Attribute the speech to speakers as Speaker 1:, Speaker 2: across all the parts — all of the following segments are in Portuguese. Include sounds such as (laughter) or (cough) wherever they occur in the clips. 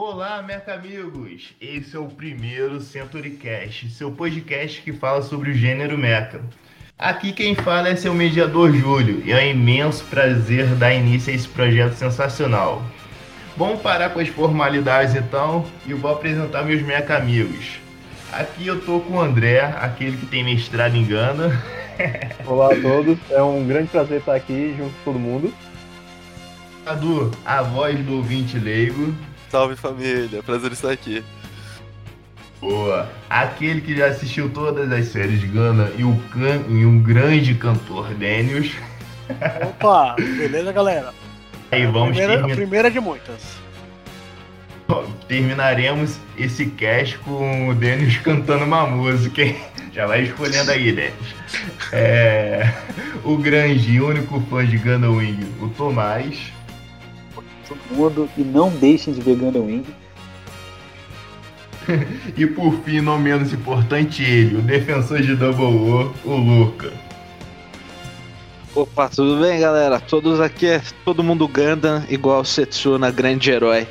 Speaker 1: Olá, meus amigos! Esse é o primeiro CenturyCast, seu podcast que fala sobre o gênero mecha. Aqui quem fala é seu mediador Júlio e é um imenso prazer dar início a esse projeto sensacional. Vamos parar com as formalidades então e vou apresentar meus mecha amigos. Aqui eu tô com o André, aquele que tem mestrado em Gana. (laughs)
Speaker 2: Olá a todos, é um grande prazer estar aqui junto com todo mundo.
Speaker 1: Cadu, a voz do ouvinte leigo.
Speaker 3: Salve família, prazer estar aqui.
Speaker 1: Boa, aquele que já assistiu todas as séries de Gana e, o can... e um grande cantor Daniels.
Speaker 4: Opa, beleza galera? (laughs)
Speaker 1: Aí vamos
Speaker 4: primeira,
Speaker 1: terminar.
Speaker 4: A primeira de muitas.
Speaker 1: Terminaremos esse cast com o Denis (laughs) cantando uma música, hein? Já vai escolhendo aí, Denis. É... O grande e único fã de Gundam Wing, o Tomás.
Speaker 5: Todo mundo e não deixem de ver Gundam Wing. (laughs)
Speaker 1: E por fim, não menos importante, ele, o defensor de Double O, o Luca.
Speaker 6: Opa, tudo bem, galera? Todos aqui é todo mundo Gundam, igual Setsuna, grande herói.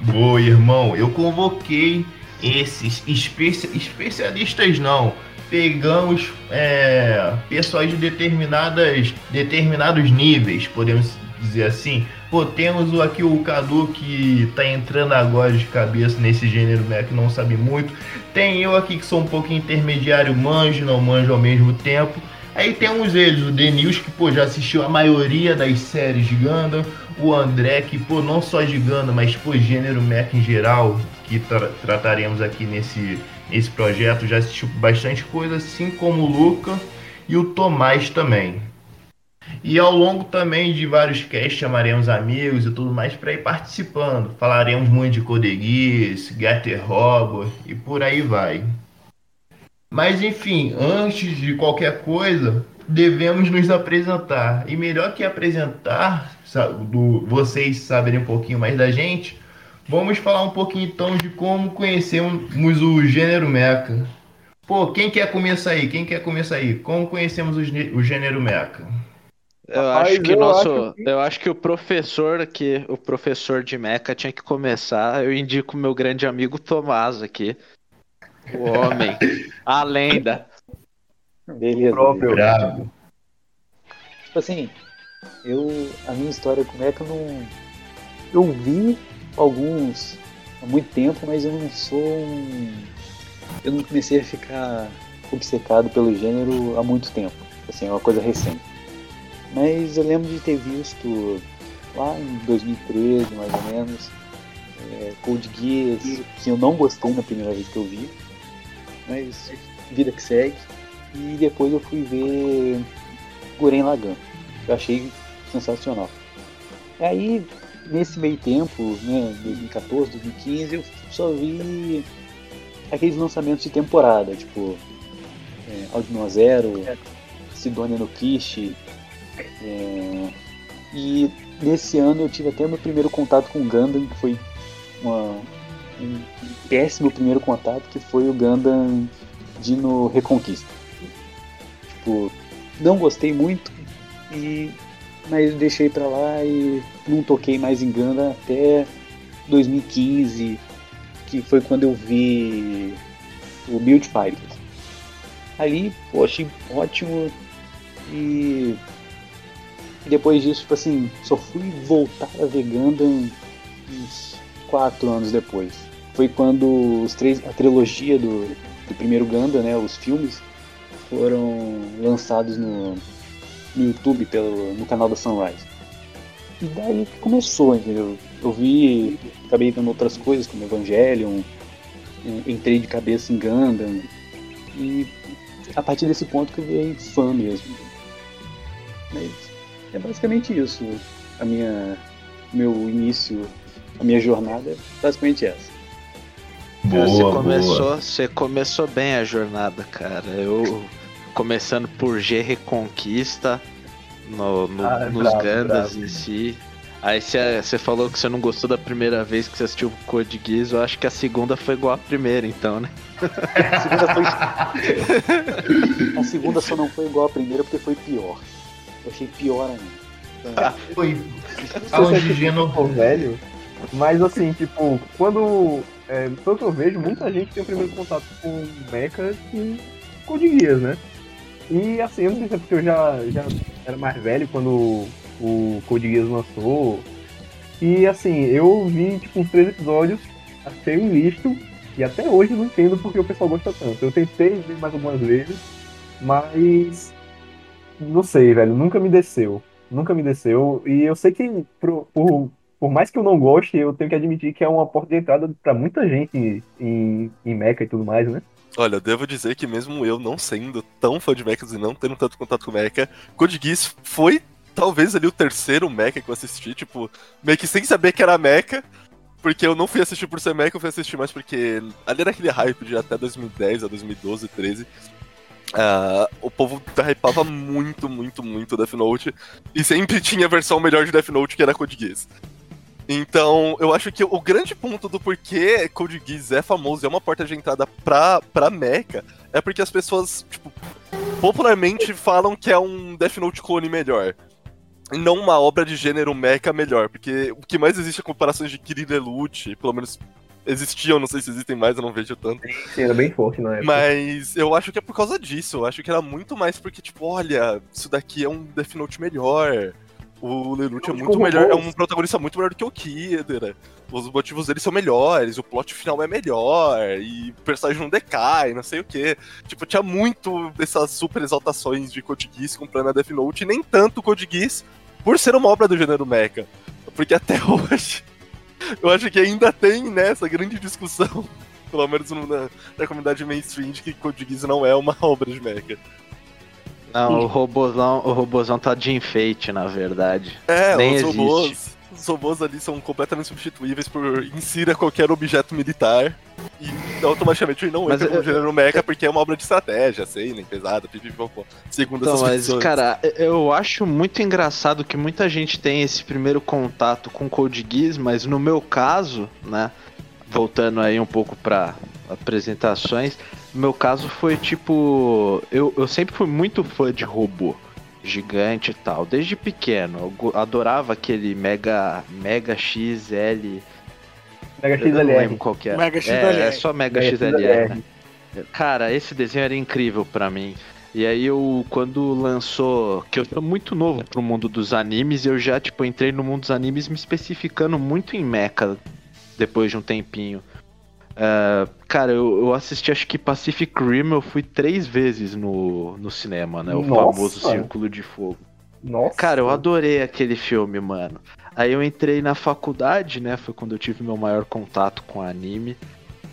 Speaker 1: Boa, irmão. Eu convoquei esses especia- especialistas, não. Pegamos é, pessoas de determinadas, determinados níveis, podemos dizer assim. Pô, temos aqui o Cadu que tá entrando agora de cabeça nesse gênero né, que não sabe muito. Tem eu aqui que sou um pouco intermediário, manjo, não manjo ao mesmo tempo. Aí temos eles, o Denils, que pô, já assistiu a maioria das séries de Gundam, o André, que pô, não só de Gundam, mas pô, gênero mecha em geral, que tra- trataremos aqui nesse, nesse projeto, já assistiu bastante coisa, assim como o Luca e o Tomás também. E ao longo também de vários casts chamaremos amigos e tudo mais para ir participando. Falaremos muito de Code Geass, Getter Robot e por aí vai. Mas enfim, antes de qualquer coisa, devemos nos apresentar. E melhor que apresentar, do, vocês saberem um pouquinho mais da gente, vamos falar um pouquinho então de como conhecemos o gênero mecha. Pô, quem quer começar aí? Quem quer começar aí? Como conhecemos o, o gênero mecha?
Speaker 6: Eu
Speaker 2: Rapaz,
Speaker 6: acho que
Speaker 2: eu
Speaker 6: nosso,
Speaker 2: acho que-
Speaker 6: eu acho que o professor aqui, o professor de Mecha tinha que começar. Eu indico meu grande amigo Tomás aqui. O homem, a lenda.
Speaker 5: Beleza.
Speaker 2: Próprio.
Speaker 1: Bravo.
Speaker 5: Tipo assim, eu. A minha história com Mecha eu não. Eu vi alguns há muito tempo, mas eu não sou um. Eu não comecei a ficar obcecado pelo gênero há muito tempo. Assim, é uma coisa recente. Mas eu lembro de ter visto lá em 2013, mais ou menos, é, Code Geass, que eu não gostei na primeira vez que eu vi, mas vida que segue. E depois eu fui ver Guren Lagann. Eu achei sensacional. Aí, nesse meio tempo, né, 2014, 2015, eu só vi aqueles lançamentos de temporada, tipo é, Aldino Zero, Sidonia no Kishi. É, e nesse ano eu tive até meu primeiro contato com o Gundam, que foi uma- um péssimo primeiro contato, que foi o Gundam Dino Reconquista. Tipo, não gostei muito, e mas deixei pra lá e não toquei mais em Gundam até 2015, que foi quando eu vi o Build Fighters. Ali, pô, achei ótimo e depois disso, tipo assim, só fui voltar a ver Gundam uns quatro anos depois. Foi quando os três, a trilogia do, do primeiro Gundam, né, os filmes, foram lançados no, no YouTube, pelo, no canal da Sunrise. E daí que começou, entendeu? Eu vi, acabei vendo outras coisas como Evangelion, en- entrei de cabeça em Gundam, e a partir desse ponto que eu virei fã mesmo. Mas é basicamente isso. A minha, meu início, a minha jornada é basicamente essa.
Speaker 6: você
Speaker 1: Boa,
Speaker 6: começou,
Speaker 1: boa.
Speaker 6: você começou bem a jornada, cara. Eu começando por G Reconquista no, no-
Speaker 2: Ah,
Speaker 6: nos
Speaker 2: bravo,
Speaker 6: Gandas
Speaker 2: bravo.
Speaker 6: em si. Aí você você falou que você não gostou da primeira vez que você assistiu o Code Geass, eu acho que a segunda foi igual a primeira, então, né? (laughs)
Speaker 5: A segunda foi. (laughs) a segunda só não foi igual a primeira porque foi pior. Eu achei pior ainda.
Speaker 1: Foi.
Speaker 2: Se
Speaker 1: Aos
Speaker 2: você
Speaker 1: de Geno-
Speaker 2: for velho, Mas assim, tipo, quando. É, pelo que eu vejo, muita gente tem o primeiro contato com Mecha com Code Geass, né? E assim, eu não sei se é porque eu já, já era mais velho quando o Code Geass lançou. E assim, eu vi tipo uns três episódios, achei um lixo, e até hoje não entendo porque o pessoal gosta tanto. Eu tentei ver mais algumas vezes, mas não sei, velho, nunca me desceu. Nunca me desceu. E eu sei que por, por, por mais que eu não goste, eu tenho que admitir que é uma porta de entrada pra muita gente em, em Mecha e tudo mais, né?
Speaker 3: Olha, devo dizer que mesmo eu não sendo tão fã de mechas e não tendo tanto contato com mecha, Code Geass foi talvez ali o terceiro mecha que eu assisti, tipo, meio que sem saber que era mecha, porque eu não fui assistir por ser mecha, eu fui assistir mais porque ali era aquele hype de até 2010 a 2012, 13. Uh, o povo hypava muito, muito, muito Death Note. E sempre (laughs) tinha a versão melhor de Death Note que era Code Geass. Então, eu acho que o grande ponto do porquê Code Geass é famoso e é uma porta de entrada pra, pra Mecha é porque as pessoas, tipo, popularmente falam que é um Death Note clone melhor. E não uma obra de gênero mecha melhor. Porque o que mais existe é comparações de Kirill Lute, pelo menos existiam, não sei se existem mais, eu não vejo tanto.
Speaker 2: Sim, era bem forte na época.
Speaker 3: Mas eu acho que é por causa disso. Eu acho que era muito mais porque, tipo, olha, isso daqui é um Death Note melhor. O Lelouch é muito melhor, é um protagonista muito melhor do que o Kidder. Os motivos dele são melhores, o plot final é melhor, e o personagem não decai, não sei o que. Tipo, tinha muito dessas super exaltações de Code Geass comprando a Death Note, e nem tanto Code Geass por ser uma obra do gênero mecha. Porque até (laughs) hoje, eu acho que ainda tem nessa né, grande discussão, (laughs) pelo menos na, na comunidade mainstream, de que Code Geass não é uma (laughs) obra de mecha.
Speaker 6: Não, o robôzão, o robôzão tá de enfeite, na verdade.
Speaker 3: É,
Speaker 6: Nem
Speaker 3: os
Speaker 6: existe.
Speaker 3: robôs. Os robôs ali são completamente substituíveis por insira qualquer objeto militar. E automaticamente ele não
Speaker 6: Mas
Speaker 3: entra
Speaker 6: eu-
Speaker 3: no gênero mecha porque é uma obra de estratégia, sei, nem pesada, pipipopó. Segundo
Speaker 6: Então,
Speaker 3: essas
Speaker 6: mas,
Speaker 3: pessoas.
Speaker 6: cara, eu acho muito engraçado que muita gente tem esse primeiro contato com Code Geass, mas no meu caso, né, voltando aí um pouco pra apresentações, meu caso foi tipo, eu, eu sempre fui muito fã de robô gigante e tal, desde pequeno, eu adorava aquele Mega Mega XL,
Speaker 2: Mega
Speaker 6: eu não lembro
Speaker 2: XLR.
Speaker 6: qual que é.
Speaker 4: Mega
Speaker 6: É,
Speaker 4: XLR.
Speaker 6: é só Mega
Speaker 2: Mega
Speaker 6: XLR, né? Cara, esse desenho era incrível pra mim. E aí eu, quando lançou, que eu sou muito novo pro mundo dos animes, eu já, tipo, entrei no mundo dos animes me especificando muito em mecha depois de um tempinho. Ah, cara, eu, eu assisti acho que Pacific Rim, eu fui três vezes no, no cinema, né? O
Speaker 2: Nossa!
Speaker 6: famoso Círculo de Fogo.
Speaker 2: Nossa.
Speaker 6: Cara, eu adorei aquele filme, mano. Aí eu entrei na faculdade, né? Foi quando eu tive meu maior contato com anime.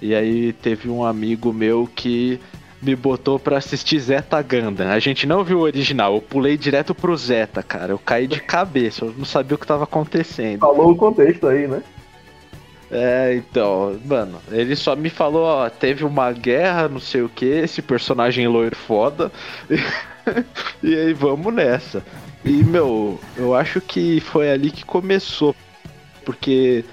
Speaker 6: E aí teve um amigo meu que me botou pra assistir Zeta Gundam. A gente não viu o original, eu pulei direto pro Zeta, cara. Eu caí de (laughs) cabeça, eu não sabia o que tava acontecendo.
Speaker 2: Falou o contexto aí, né?
Speaker 6: É, então, mano, ele só me falou, ó, teve uma guerra, não sei o que, esse personagem loiro foda. (laughs) e aí vamos nessa. E, meu, eu acho que foi ali que começou. Porque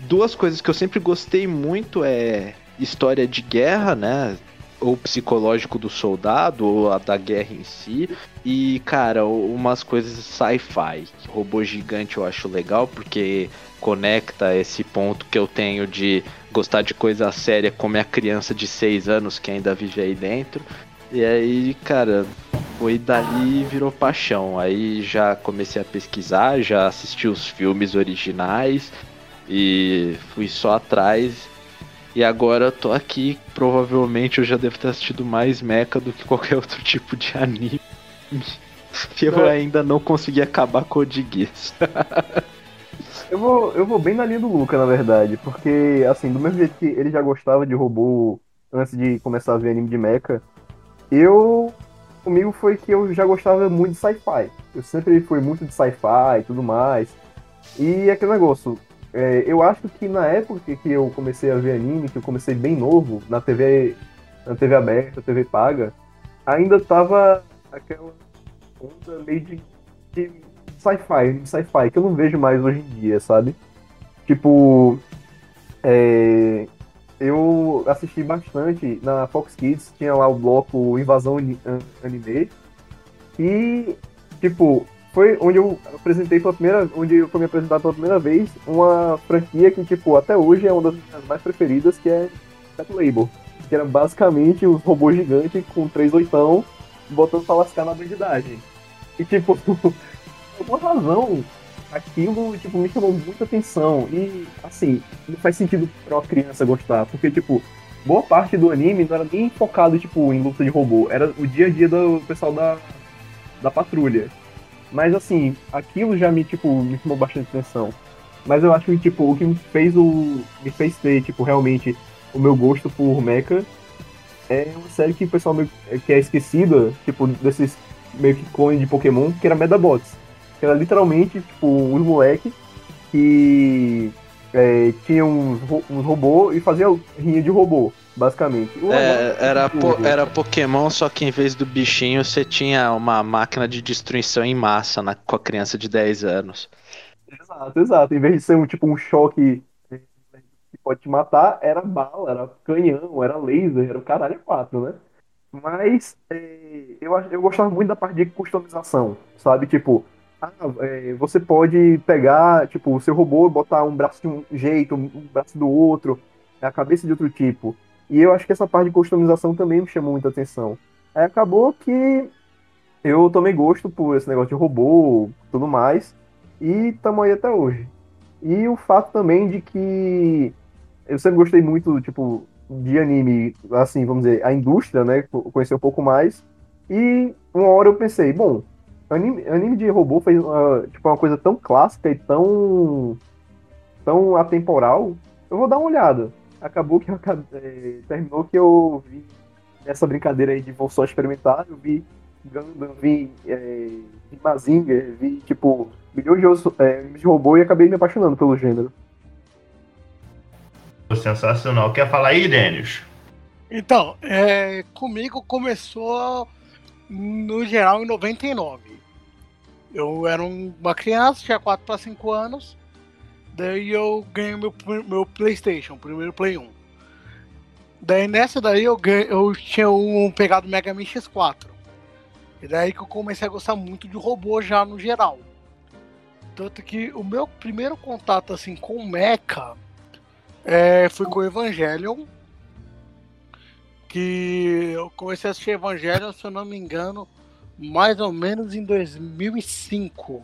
Speaker 6: duas coisas que eu sempre gostei muito é história de guerra, né? Ou psicológico do soldado, ou a da guerra em si. E, cara, umas coisas sci-fi. Robô gigante eu acho legal, porque conecta esse ponto que eu tenho de gostar de coisa séria como é a criança de 6 anos que ainda vive aí dentro. E aí, cara, foi dali virou paixão. Aí já comecei a pesquisar, já assisti os filmes originais e fui só atrás. E agora eu tô aqui, provavelmente eu já devo ter assistido mais mecha do que qualquer (laughs) outro tipo de anime. E (laughs) eu
Speaker 2: É.
Speaker 6: ainda não consegui acabar com o Geass.
Speaker 2: Eu vou, eu vou bem na linha do Luca, na verdade, porque, assim, do mesmo jeito que ele já gostava de robô antes de começar a ver anime de mecha, eu. Comigo foi que eu já gostava muito de sci-fi. Eu sempre fui muito de sci-fi e tudo mais. E aquele negócio, é, eu acho que na época que eu comecei a ver anime, que eu comecei bem novo, na TV, na TV aberta, TV paga, ainda tava aquela onda meio de, de sci-fi, sci-fi, que eu não vejo mais hoje em dia, sabe? Tipo, é, eu assisti bastante na Fox Kids, tinha lá o bloco Invasão Ani- An- Anime, e, tipo, foi onde eu apresentei pela primeira, onde eu fui me apresentar pela primeira vez uma franquia que, tipo, até hoje é uma das minhas mais preferidas, que é Pet Label. Que era basicamente os robôs gigantes com três oitão botando pra lascar na bandidagem. E, tipo, (laughs) por alguma razão, aquilo, tipo, me chamou muita atenção. E, assim, não faz sentido pra uma criança gostar, porque, tipo, boa parte do anime não era nem focado, tipo, em luta de robô. Era o dia a dia do pessoal da, da patrulha. Mas assim, aquilo já me, tipo, me chamou bastante atenção. Mas eu acho que, tipo, o que me fez o. me fez ter, tipo, realmente o meu gosto por Mecha é uma série que o pessoal meio, que é esquecida, tipo, desses meio que clones de Pokémon, que era Medabots. Que era literalmente, tipo, uns moleque que é, tinha uns, ro- uns robôs e fazia rinha de robô, basicamente.
Speaker 6: É, era, po- era Pokémon, só que em vez do bichinho você tinha uma máquina de destruição em massa na- com a criança de 10 anos.
Speaker 2: Exato, exato. Em vez de ser um tipo um choque que pode te matar, era bala, era canhão, era laser, era o caralho a quatro, né? Mas eh, eu, eu gostava muito da parte de customização, sabe? Tipo, ah, eh, você pode pegar, tipo, o seu robô e botar um braço de um jeito, um braço do outro, a cabeça de outro tipo. E eu acho que essa parte de customização também me chamou muita atenção. Aí acabou que eu tomei gosto por esse negócio de robô tudo mais. E tamo aí até hoje. E o fato também de que eu sempre gostei muito, tipo, de anime, assim, vamos dizer, a indústria, né? co- Conhecer um pouco mais. E uma hora eu pensei, bom, anime, anime de robô fez uma, tipo, uma coisa tão clássica e tão, tão atemporal, eu vou dar uma olhada. Acabou que eu eh, terminou que eu vi nessa brincadeira aí de vou só experimentar, eu vi Gundam, vi, é, vi Mazinger, vi, tipo, milhões de é, de robô e acabei me apaixonando pelo gênero.
Speaker 1: Sensacional. Quer falar aí, Denis?
Speaker 4: Então, é, comigo começou no geral em 99. Eu era um- uma criança, tinha 4 para 5 anos. Daí eu ganhei meu, meu PlayStation, primeiro Play 1. Daí nessa daí eu, ganhei, eu tinha um pegado Mega Man X4. E daí que eu comecei a gostar muito de robô já no geral. Tanto que o meu primeiro contato assim com o Mecha é, foi com o Evangelion que eu comecei a assistir Evangelion, se eu não me engano, mais ou menos em 2005.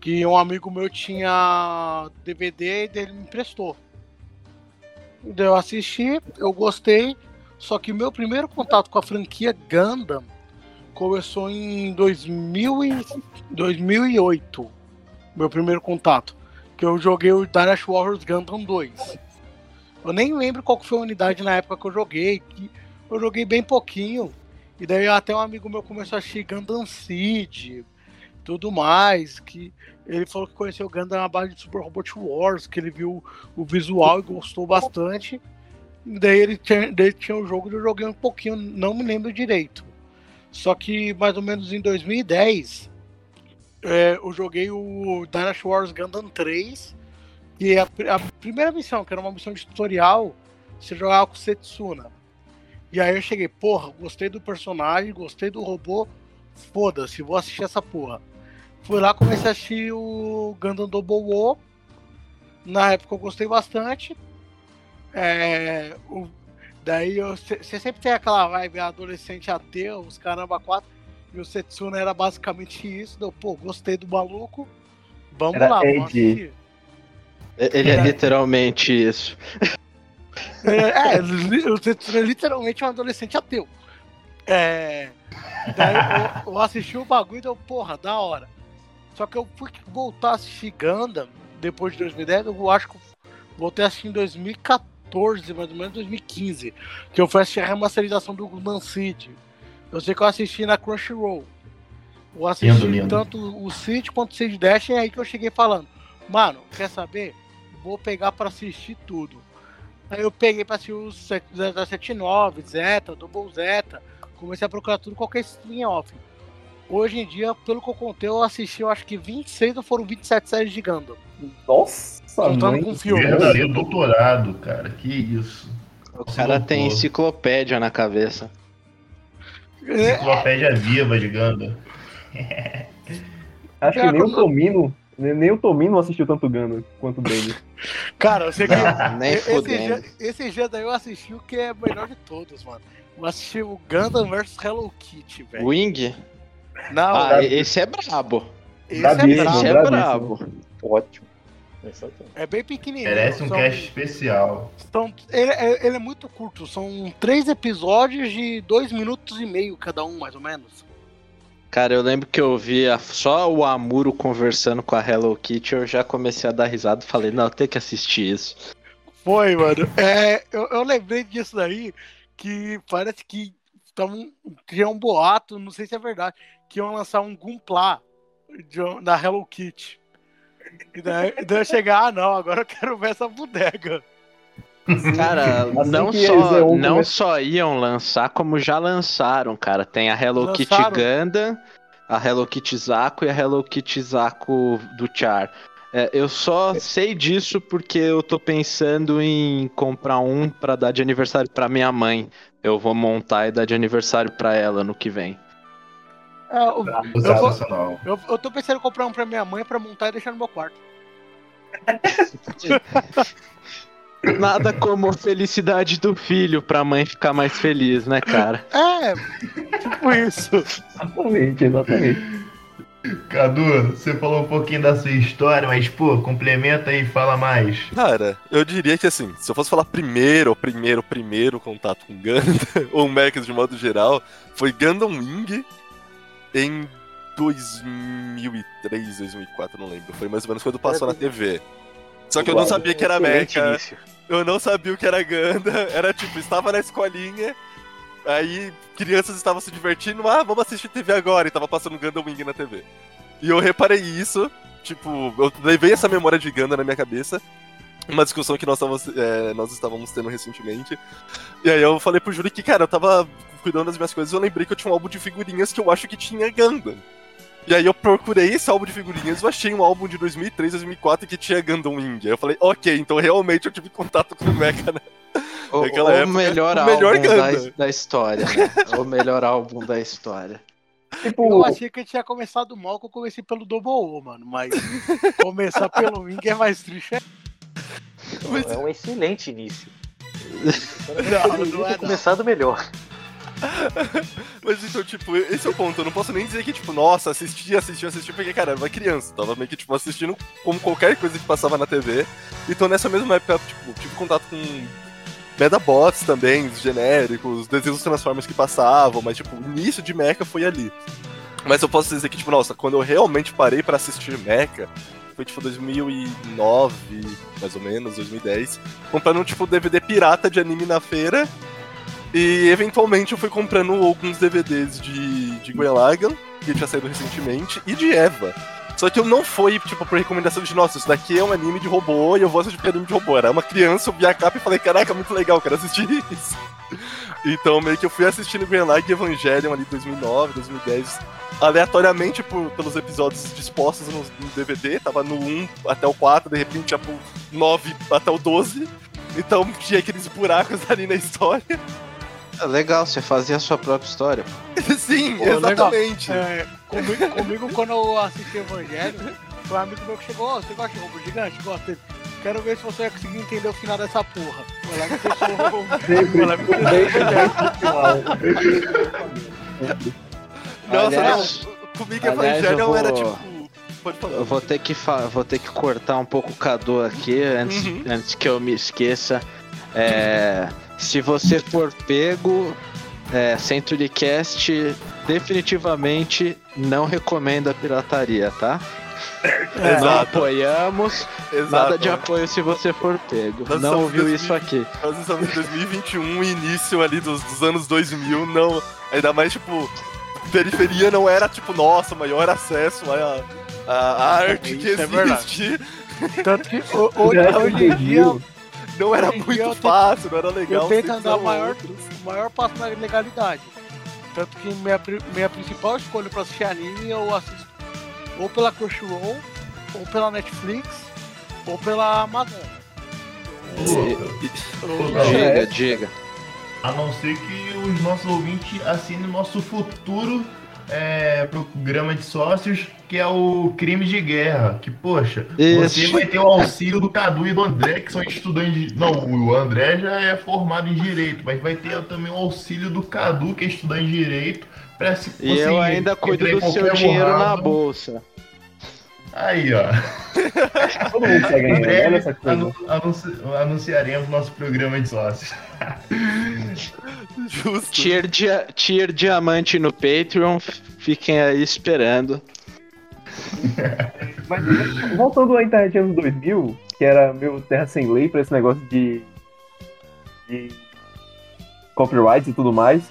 Speaker 4: Que um amigo meu tinha DVD e dele me emprestou. Daí Eu assisti, eu gostei, só que meu primeiro contato com a franquia Gundam começou em 2000 e 2008. Meu primeiro contato. Que eu joguei o Dynasty Warriors Gundam 2. Eu nem lembro qual foi a unidade na época que eu joguei. Que eu joguei bem pouquinho. E daí até um amigo meu começou a assistir Gundam Seed, tudo mais. Que ele falou que conheceu o Gundam na base de Super Robot Wars, que ele viu o visual e gostou bastante. E daí ele tinha, daí tinha o jogo e eu joguei um pouquinho, não me lembro direito. Só que mais ou menos em 2010 é, eu joguei o Dynasty Wars Gundam 3 e a, a primeira missão, que era uma missão de tutorial, você jogava com o Setsuna. E aí eu cheguei, porra, gostei do personagem, gostei do robô, foda-se, vou assistir essa porra. Fui lá, comecei a assistir o Gundam Double O. Na época eu gostei bastante. É, o- daí você sempre tem aquela vibe adolescente ateu, os caramba quatro. E o Setsuna era basicamente isso. Deu, pô, gostei do maluco. Vamos
Speaker 2: Era
Speaker 4: lá, vamos assistir.
Speaker 6: Ele é literalmente isso.
Speaker 4: É, é, Setsuna é literalmente um adolescente ateu. É, daí eu, eu assisti o bagulho e deu, porra, da hora. Só que eu fui voltar a assistir Gundam depois de 2010, eu acho que eu voltei a assistir em 2014, mais ou menos 2015. Que eu fui assistir a remasterização do Gundam Seed. Eu sei que eu assisti na Crunchyroll. Eu assisti
Speaker 1: Lindo, lindo.
Speaker 4: tanto o Seed quanto o Seed Dash, e é aí que eu cheguei falando, mano, quer saber? Vou pegar pra assistir tudo. Aí eu peguei pra assistir os 079, Zeta, Double Zeta. Comecei a procurar tudo qualquer stream off. Hoje em dia, pelo que eu contei, eu assisti, eu acho que 26 ou foram 27 séries de Gundam.
Speaker 2: Nossa,
Speaker 4: Contando
Speaker 2: mãe.
Speaker 4: com filme.
Speaker 1: Verdadeiro doutorado, cara. Que isso.
Speaker 6: O cara tem enciclopédia na cabeça.
Speaker 4: É,
Speaker 1: Enciclopédia viva de Ganda. (laughs)
Speaker 2: Acho que nem o Tomino, nem nem o Tomino assistiu tanto Gano quanto o Denis.
Speaker 4: Cara, eu sei que. (laughs)
Speaker 6: Nem
Speaker 4: esse,
Speaker 6: fudendo.
Speaker 4: dia, esse dia daí eu assisti o que é melhor de todos, mano. Eu assisti o Gundam vs Hello Kitty, velho.
Speaker 6: Wing?
Speaker 4: Não,
Speaker 6: Ah, esse é brabo.
Speaker 4: esse é brabo.
Speaker 6: Esse é brabo.
Speaker 5: Ótimo. Essa tá.
Speaker 4: É bem pequenininho.
Speaker 1: Merece um
Speaker 4: são-
Speaker 1: cast especial.
Speaker 4: são- ele, é- ele é muito curto, são três episódios de dois minutos e meio cada um, mais ou menos.
Speaker 6: Cara, eu lembro que eu via só o Amuro conversando com a Hello Kitty, eu já comecei a dar risada e falei, não, tenho que assistir isso.
Speaker 4: Foi, mano. É, eu, eu lembrei disso daí, que parece que tavam, tinha um boato, não sei se é verdade, que iam lançar um Gunpla da Hello Kitty. E daí, daí eu chegar, ah não, agora eu quero ver essa bodega. (laughs)
Speaker 6: Cara,
Speaker 2: Assim
Speaker 6: não, só,
Speaker 2: Zeon
Speaker 6: não
Speaker 2: come-
Speaker 6: só iam lançar, como já lançaram, cara. Tem a Hello Kitty
Speaker 4: Lançaram?
Speaker 6: Gundam, a Hello Kitty Zaku e a Hello Kitty Zaku do Char. É, eu só sei disso porque eu tô pensando em comprar um pra dar de aniversário pra minha mãe. Eu vou montar e dar de aniversário pra ela no que vem.
Speaker 4: É, eu, vou-
Speaker 1: Sensacional.
Speaker 4: eu, eu tô pensando em comprar um pra minha mãe pra montar e deixar no meu quarto. (laughs)
Speaker 6: Nada como a felicidade do filho pra mãe ficar mais feliz, né, cara?
Speaker 4: É, tipo isso.
Speaker 2: Exatamente, exatamente.
Speaker 1: Cadu, você falou um pouquinho da sua história, mas, pô, complementa aí e fala mais.
Speaker 3: Cara, eu diria que assim, se eu fosse falar primeiro, primeiro, primeiro contato com Gundam, (laughs) ou Mechas de modo geral, foi Gundam Wing em 2003, 2004, não lembro. Foi mais ou menos quando passou na TV. Só que eu não sabia que era Mecha, eu não sabia o que era Gundam, (laughs) era tipo, estava na escolinha, aí crianças estavam se divertindo, ah, vamos assistir TV agora, e tava passando Gundam Wing na TV. E eu reparei isso, tipo, eu levei essa memória de Gundam na minha cabeça, uma discussão que nós estávamos, é, nós estávamos tendo recentemente, e aí eu falei pro Júlio que, cara, eu tava cuidando das minhas coisas e eu lembrei que eu tinha um álbum de figurinhas que eu acho que tinha Gundam. E aí eu procurei esse álbum de figurinhas, eu achei um álbum de 2003, 2004 que tinha Gundam Wing. Aí eu falei, ok, então realmente eu tive contato com o Mecha, né?
Speaker 6: O,
Speaker 3: Naquela
Speaker 6: o
Speaker 3: época,
Speaker 6: melhor
Speaker 3: o
Speaker 6: álbum
Speaker 3: melhor
Speaker 6: da,
Speaker 3: Gundam.
Speaker 6: da história, né? O melhor álbum da história.
Speaker 2: Tipo,
Speaker 4: Eu achei que eu tinha começado mal, que eu comecei pelo Double O, mano. Mas (laughs) começar pelo Wing é mais triste.
Speaker 5: É um excelente início.
Speaker 4: Não, não é
Speaker 5: começado melhor. (laughs)
Speaker 3: Mas então, tipo, esse é o ponto. Eu não posso nem dizer que, tipo, nossa, assisti, assisti, assisti, porque, cara, era uma criança. Tava meio que, tipo, assistindo como qualquer coisa que passava na TV. Então, nessa mesma época, tipo, tive contato com Medabots também, os genéricos, desenhos Transformers que passavam, mas, tipo, o início de Mecha foi ali. Mas eu posso dizer que, tipo, nossa, quando eu realmente parei pra assistir Mecha, foi, tipo, 2009, mais ou menos, 2010, comprando, tipo, DVD pirata de anime na feira. E eventualmente eu fui comprando alguns DVDs de, de Gwen Lagann, que tinha saído recentemente, e de Eva. Só que eu não fui, tipo, por recomendação de, nossa, isso daqui é um anime de robô e eu vou assistir porque é anime de robô. Era uma criança, eu vi a capa e falei, caraca, muito legal, quero assistir (laughs) isso. Então meio que eu fui assistindo Lagann e Evangelion ali em 2009, 2010, aleatoriamente por, pelos episódios dispostos no, no DVD, tava no 1 até o 4, de repente ia pro 9 até o 12. Então tinha aqueles buracos (laughs) ali na história.
Speaker 6: É Legal, você fazia a sua própria história. (laughs)
Speaker 3: Sim,
Speaker 4: Pô, legal.
Speaker 3: exatamente.
Speaker 4: É, comigo, comigo, quando eu assisti Evangelho, foi um amigo meu que chegou, "Ó, você gosta de robô gigante? Gosta. Quero ver se você vai conseguir entender o final dessa porra. Foi lá que fechou. (laughs)
Speaker 2: sempre,
Speaker 4: Foi lá que fechou o Evangelho.
Speaker 3: Nossa,
Speaker 6: Aliás-
Speaker 3: não. Comigo
Speaker 6: aliás,
Speaker 3: Evangelion
Speaker 6: eu
Speaker 3: era
Speaker 6: vou-
Speaker 3: tipo.
Speaker 6: Eu vou ter que, vou ter que cortar um pouco o Cadu aqui antes,
Speaker 3: Uhum.
Speaker 6: antes que eu me esqueça. É, se você for pego, é, CenturyCast definitivamente não recomenda pirataria, tá? Não
Speaker 3: Exato,
Speaker 6: apoiamos,
Speaker 3: exato.
Speaker 6: nada de apoio se você for pego.
Speaker 3: Nós
Speaker 6: não ouviu
Speaker 3: 2000.
Speaker 6: isso aqui.
Speaker 3: Nós estamos em 2021, início ali dos, dos anos 2000, não. Ainda mais, tipo, periferia não era, tipo, nossa, maior acesso à, à arte que
Speaker 4: é verdade.
Speaker 3: existe.
Speaker 4: Tanto que ho- hoje,
Speaker 2: é
Speaker 4: hoje em dia
Speaker 3: Não era
Speaker 4: eu
Speaker 3: muito
Speaker 4: tento-
Speaker 3: fácil, não era legal.
Speaker 4: eu tento andar o maior, maior passo na legalidade. Tanto que minha, minha principal escolha pra assistir anime eu assisto ou pela Crunchyroll, ou pela Netflix, ou pela Amazon.
Speaker 6: Diga, diga.
Speaker 1: A não ser que os nossos ouvintes assinem o nosso futuro é, programa de sócios, que é o crime de guerra. Que, poxa,
Speaker 6: Isso.
Speaker 1: você vai ter o auxílio do Cadu e do André, que são estudantes de. Não, o André já é formado em direito, mas vai ter também o auxílio do Cadu, que é estudante de direito, pra se
Speaker 6: E eu ainda cuido do seu dinheiro na
Speaker 1: borrado.
Speaker 6: bolsa.
Speaker 1: Aí, ó. (laughs)
Speaker 2: Todo mundo
Speaker 1: Em
Speaker 2: ganhar, olha essa coisa.
Speaker 1: anu- anunci- anunciaremos nosso programa de sócios. (laughs)
Speaker 3: Justo.
Speaker 6: Tier, dia- tier diamante no Patreon, fiquem aí esperando. (laughs)
Speaker 2: Mas voltando à internet anos 2000, que era meu terra sem lei pra esse negócio de, de copyrights e tudo mais,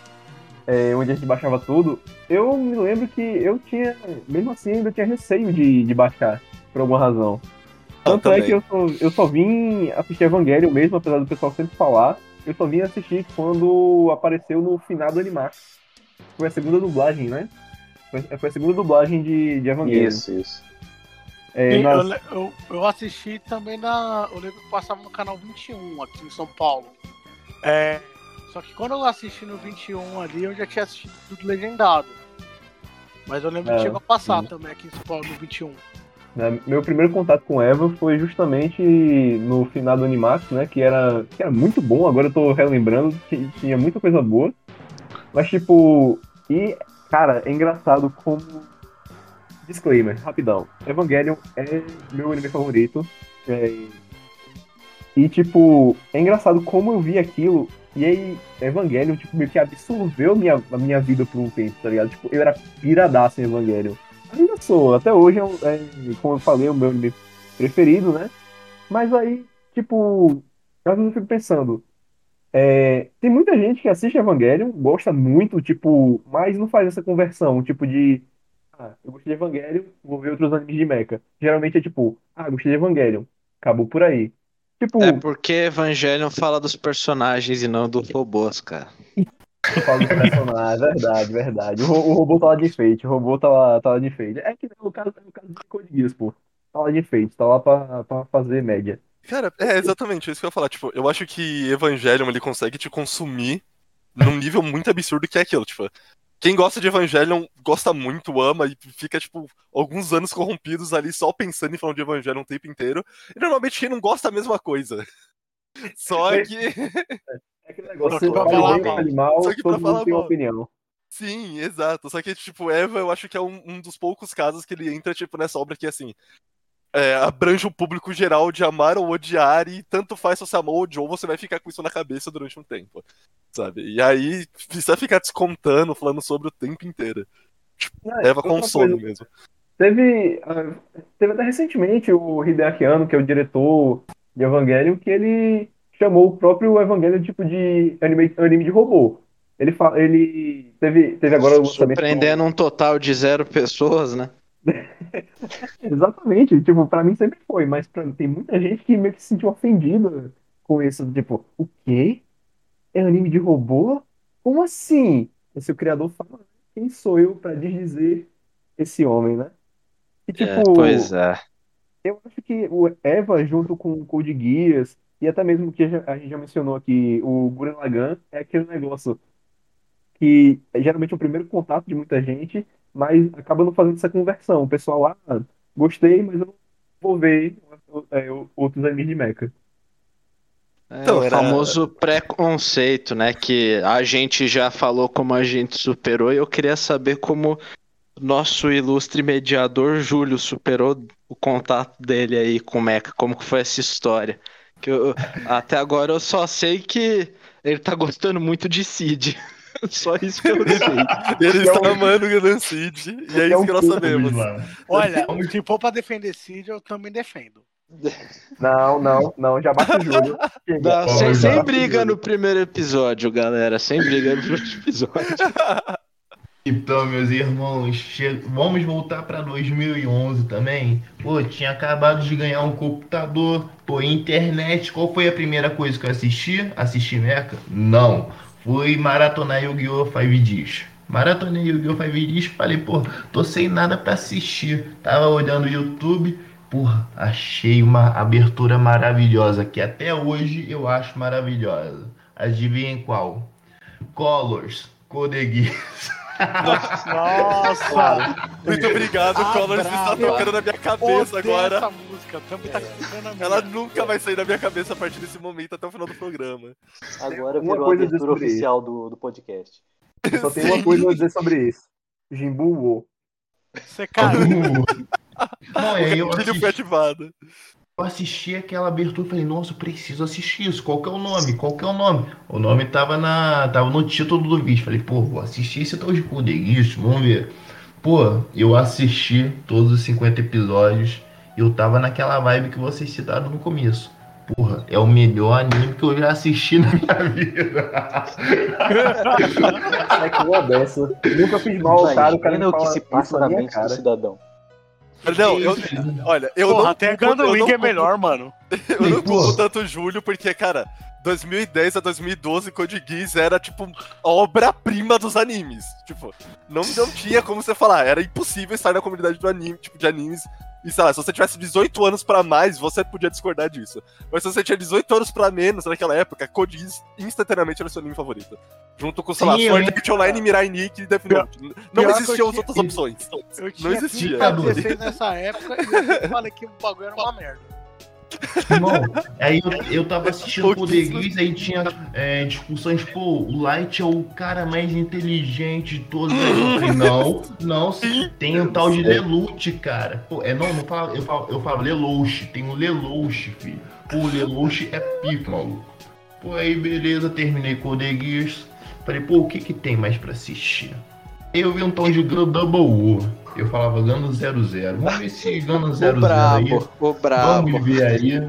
Speaker 2: é, onde a gente baixava tudo, eu me lembro que eu tinha, mesmo assim, ainda tinha receio de, de baixar, por alguma razão.
Speaker 3: Eu
Speaker 2: Tanto é que eu só, eu só vim assistir Evangelion mesmo, apesar do pessoal sempre falar, eu só vim assistir quando apareceu no final do Animax. Foi a segunda dublagem, né? Foi, foi a segunda dublagem de, de Evangelion.
Speaker 5: Isso, isso.
Speaker 2: É,
Speaker 4: E
Speaker 2: nas-
Speaker 4: eu, eu, eu assisti também na. Eu lembro que passava no canal 21 aqui em São Paulo. É, só que quando eu assisti no 21 ali, eu já tinha assistido tudo legendado. Mas eu lembro
Speaker 2: É,
Speaker 4: que chegou a passar
Speaker 2: sim.
Speaker 4: também aqui em São Paulo no 21.
Speaker 2: né, meu primeiro contato com Eva foi justamente no final do Animax, né? Que era, que era muito bom, agora eu tô relembrando, que tinha muita coisa boa. Mas, tipo, e, cara, é engraçado como. Disclaimer, rapidão. Evangelion é meu anime favorito. é, E, tipo, é engraçado como eu vi aquilo. E aí, Evangelion, tipo, meio que absorveu minha, a minha vida por um tempo, tá ligado? Tipo, eu era piradaço em Evangelion. Ainda sou, até hoje, é, é, como eu falei, é o meu anime preferido, né? Mas aí, tipo, às vezes eu fico pensando, é, tem muita gente que assiste Evangelion, gosta muito, tipo, mas não faz essa conversão, tipo de, ah, eu gostei de Evangelion, vou ver outros animes de mecha. Geralmente é tipo, ah, gostei de Evangelion, acabou por aí. Tipo,
Speaker 6: É porque Evangelion fala dos personagens e não dos robôs, cara.
Speaker 2: fala do personagem, verdade, verdade. O, o robô tá lá de enfeite, o robô tá lá, tá lá de enfeite. É que não, o caso, o caso de Code Geass, pô. Tá lá de enfeite, tá lá pra, pra fazer média.
Speaker 3: Cara, é exatamente isso que eu ia falar. Tipo, eu acho que Evangelion ele consegue te consumir num nível muito absurdo que é aquilo. Tipo, quem gosta de Evangelion gosta muito, ama e fica, tipo, alguns anos corrompidos ali só pensando em falando de Evangelion o tempo inteiro. E normalmente quem não gosta é a mesma coisa. (laughs) Só
Speaker 2: Mas-
Speaker 3: que. (laughs)
Speaker 2: É aquele negócio, você
Speaker 4: pra
Speaker 2: fala
Speaker 4: falar mal.
Speaker 2: animal,
Speaker 3: Só que pra
Speaker 2: todo
Speaker 3: falar
Speaker 2: mundo tem uma
Speaker 3: mal.
Speaker 2: opinião.
Speaker 3: Sim, exato. Só que, tipo, Eva, eu acho que é um, um dos poucos casos que ele entra, tipo, nessa obra que, assim, é, abrange o público geral de amar ou odiar, e tanto faz se você amou ou odiou, você vai ficar com isso na cabeça durante um tempo, sabe? E aí, (laughs) precisa ficar descontando, falando sobre o tempo inteiro. Tipo,
Speaker 2: Ah,
Speaker 3: Eva
Speaker 2: outra
Speaker 3: consome
Speaker 2: coisa,
Speaker 3: mesmo.
Speaker 2: Teve, ah, teve até recentemente o Hideaki Anno, que é o diretor de Evangelion, que ele chamou o próprio Evangelion tipo de anime, anime de robô. Ele, fa- ele teve, teve agora o lançamento.
Speaker 6: Surpreendendo um total de zero pessoas, né? (laughs) (laughs)
Speaker 2: Exatamente, tipo, pra mim sempre foi, mas pra, tem muita gente que meio que se sentiu ofendida com isso, tipo, o quê? É anime de robô? Como assim? Esse o criador fala, quem sou eu pra desdizer esse homem, né? E tipo,
Speaker 6: É, pois é.
Speaker 2: eu acho que o Eva, junto com o Code Geass, e até mesmo que a gente já mencionou aqui, o Gurren Lagann, é aquele negócio que é geralmente o primeiro contato de muita gente, mas acaba não fazendo essa conversão. O pessoal, ah, gostei, mas eu não vou ver é, outros animes de mecha.
Speaker 6: É
Speaker 3: Então,
Speaker 6: o
Speaker 3: era-
Speaker 6: famoso preconceito, né? Que a gente já falou como a gente superou, e eu queria saber como nosso ilustre mediador Júlio superou o contato dele aí com o Mecha, como que foi essa história. Que eu- até agora eu só sei que ele tá gostando muito de Cid. (laughs) (laughs) Só isso que eu sei. (laughs)
Speaker 3: Ele
Speaker 2: é
Speaker 3: está
Speaker 2: um-
Speaker 3: amando o Gun Cid, e é
Speaker 2: é
Speaker 3: isso que nós sabemos.
Speaker 4: Olha, se for pra defender Cid, eu também defendo.
Speaker 2: Não, não, não, já bate o Júlio. (laughs)
Speaker 6: Sem, sem briga no primeiro episódio, galera. Sem briga no primeiro episódio.
Speaker 1: Então, meus irmãos, che- vamos voltar para 2011 também. Pô, tinha acabado de ganhar um computador, pô, internet. Qual foi a primeira coisa que eu assisti? Assisti Mecha? Não. Fui maratonar Yu-Gi-Oh! 5 Dias. Maratonei Yu-Gi-Oh! 5 Dias falei, pô, tô sem nada para assistir. Tava olhando o YouTube, porra, achei uma abertura maravilhosa que até hoje eu acho maravilhosa. Adivinhem qual? Colors, Code.
Speaker 4: Nossa!
Speaker 3: Muito obrigado,
Speaker 4: Ah,
Speaker 3: Collor. Você está tocando na minha cabeça
Speaker 4: Odeio
Speaker 3: agora.
Speaker 4: essa música, também tá tocando a minha.
Speaker 3: Ela nunca vai sair da minha cabeça a partir desse momento até o final do programa.
Speaker 5: Agora
Speaker 2: Uma
Speaker 5: virou a
Speaker 2: coisa a
Speaker 5: abertura oficial do, do podcast.
Speaker 2: Eu só tenho uma coisa a dizer sobre isso. Jimbu Wo.
Speaker 4: Você caiu. (laughs)
Speaker 1: Não, aí eu
Speaker 3: O filho
Speaker 1: assisti,
Speaker 3: foi ativado.
Speaker 1: Eu assisti aquela abertura e falei, nossa, eu preciso assistir isso. Qual que é o nome? Qual que é o nome? O nome tava, na, tava no título do vídeo. Falei, pô, vou assistir esse tal de Codeguicho, vamos ver. Pô, eu assisti todos os 50 episódios e eu tava naquela vibe que vocês citaram no começo. Porra, é o melhor anime que eu já assisti na minha vida. (laughs)
Speaker 2: É que uma dessa. Nunca fiz mal cara, o cara me
Speaker 5: o que se
Speaker 2: isso
Speaker 5: passa
Speaker 2: na
Speaker 5: mente do
Speaker 2: cara.
Speaker 5: cidadão.
Speaker 3: Não, eu, olha, eu
Speaker 4: Porra,
Speaker 3: não.
Speaker 4: até Gundam Wing
Speaker 3: não
Speaker 4: é melhor, mano. (laughs)
Speaker 3: Eu não culpo tanto o Júlio, porque, cara, 2010 a 2012, Code Geass era, tipo, obra-prima dos animes. Tipo, não, não tinha como você falar, era impossível estar na comunidade do anime, tipo, de animes. E sei lá, se você tivesse 18 anos pra mais, você podia discordar disso. Mas se você tinha 18 anos pra menos naquela época, Code Geass instantaneamente era seu anime favorito. Junto com, sei lá,
Speaker 1: eu
Speaker 3: Sword Art Online, Mirai Nikki e Death Note. Não
Speaker 4: eu
Speaker 3: existiam as outras opções.
Speaker 4: Eu tinha
Speaker 3: existia.
Speaker 4: 15 pra 16 nessa época e eu falei que o bagulho era uma merda.
Speaker 1: Irmão, aí eu, eu tava assistindo o
Speaker 3: Pouquíssimo.
Speaker 1: Codeguiz, aí tinha é, discussões, pô, o Light é o cara mais inteligente de todos. Eu falei, (laughs) não, não, tem um tal de Lelouch, cara. Pô, é, não, não fala, eu falo, eu falo Lelouch, tem o Lelouch, filho. Pô, o Lelouch é pico, maluco. Pô, aí beleza, terminei Codeguiz. Falei, pô, o que que tem mais pra assistir? Eu vi um tal de Double O. Eu falava Gano 00. Vamos ver se (laughs) Gano 00
Speaker 6: O
Speaker 1: aí.
Speaker 6: o brabo.
Speaker 1: Vamos ver aí.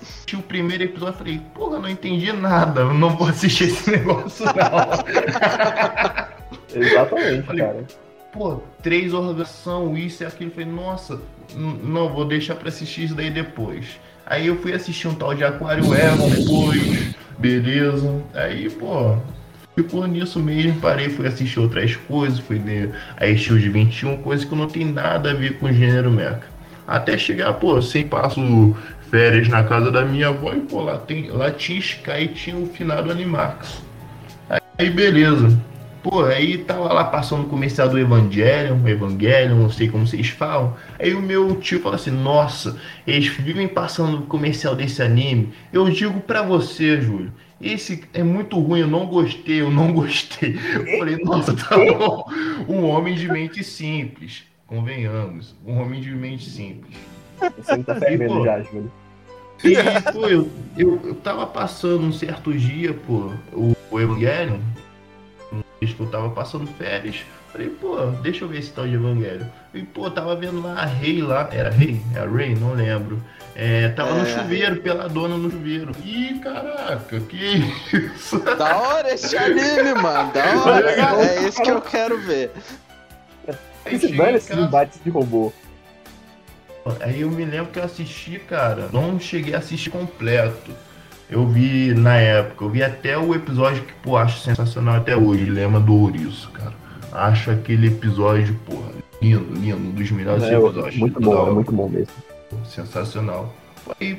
Speaker 1: Assisti o primeiro episódio e falei, porra, não entendi nada, eu não vou assistir esse (laughs) negócio não. (laughs)
Speaker 2: Exatamente,
Speaker 1: Falei,
Speaker 2: cara.
Speaker 1: Pô, três organização, isso e aquilo. Eu Falei, nossa, não, vou deixar pra assistir isso daí depois. Aí eu fui assistir um tal de Aquário Evan depois, beleza. Aí, pô, ficou nisso mesmo, parei, fui assistir outras coisas, fui ver a Shield 21, coisa que não tem nada a ver com o gênero mecha. Até chegar, pô, sem passo férias na casa da minha avó e, pô, lá, tem, lá tinha Sky e tinha o finado Animax. Aí, beleza. Pô, aí tava lá passando o comercial do Evangelion, Evangelion, não sei como vocês falam. Aí o meu tio fala assim: Nossa, eles vivem passando o comercial desse anime. Eu digo pra você, Júlio, esse é muito ruim, eu não gostei, eu não gostei. Eu falei: Nossa, tá bom. Um homem de mente simples, convenhamos. Um homem de mente simples.
Speaker 2: Você tá fervendo já, Júlio.
Speaker 1: E, pô, eu, eu, eu tava passando um certo dia, pô, o, o Evangelion, eu tava passando férias. Falei, pô, deixa eu ver esse tal de Evangelion. E, pô, tava vendo lá a Rei lá. Era Rei? É a Rei? Não lembro. É, tava no
Speaker 6: É.
Speaker 1: chuveiro, pela dona no chuveiro. Ih, caraca, que isso?
Speaker 6: Da hora esse anime, mano. Da hora. É esse que eu quero ver.
Speaker 1: Aí
Speaker 2: Esse velho,
Speaker 1: em
Speaker 2: esses
Speaker 1: casa-
Speaker 2: embates de robô.
Speaker 1: Aí eu me lembro que eu assisti, cara. Não cheguei a assistir completo. Eu vi na época, eu vi até o episódio que, pô, acho sensacional até hoje, Lema do Ouriço, cara. Acho aquele episódio, porra, lindo, lindo, um dos melhores
Speaker 2: É,
Speaker 1: episódios.
Speaker 2: muito bom, é muito bom mesmo.
Speaker 1: Sensacional. Aí,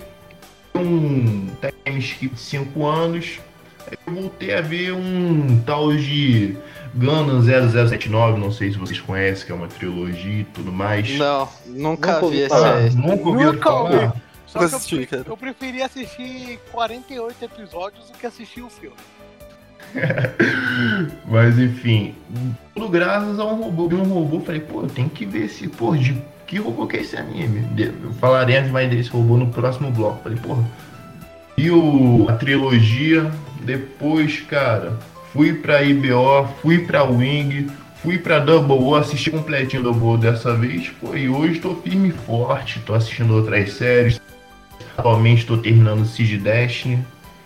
Speaker 1: um time skip de 5 anos, aí eu voltei a ver um tal de Gundam 0079, não sei se vocês conhecem, que é uma trilogia e tudo mais.
Speaker 6: Não, nunca
Speaker 5: Nunca
Speaker 6: vi esse aí.
Speaker 1: Nunca
Speaker 4: ouvi. Só que
Speaker 3: assisti,
Speaker 4: eu,
Speaker 3: cara.
Speaker 4: eu preferi assistir 48 episódios do que assistir o filme. (laughs)
Speaker 1: Mas enfim, tudo graças a um robô. Vi um robô, falei, pô, eu tenho que ver esse, pô, de que robô que é esse anime? De- falaremos mais desse robô no próximo bloco. Falei, porra. E o, a trilogia, depois, cara, fui pra IBO, fui pra Wing, fui pra Double O, assisti completinho Double O dessa vez, pô, e hoje tô firme e forte, tô assistindo outras séries. Atualmente tô terminando Siege Destiny.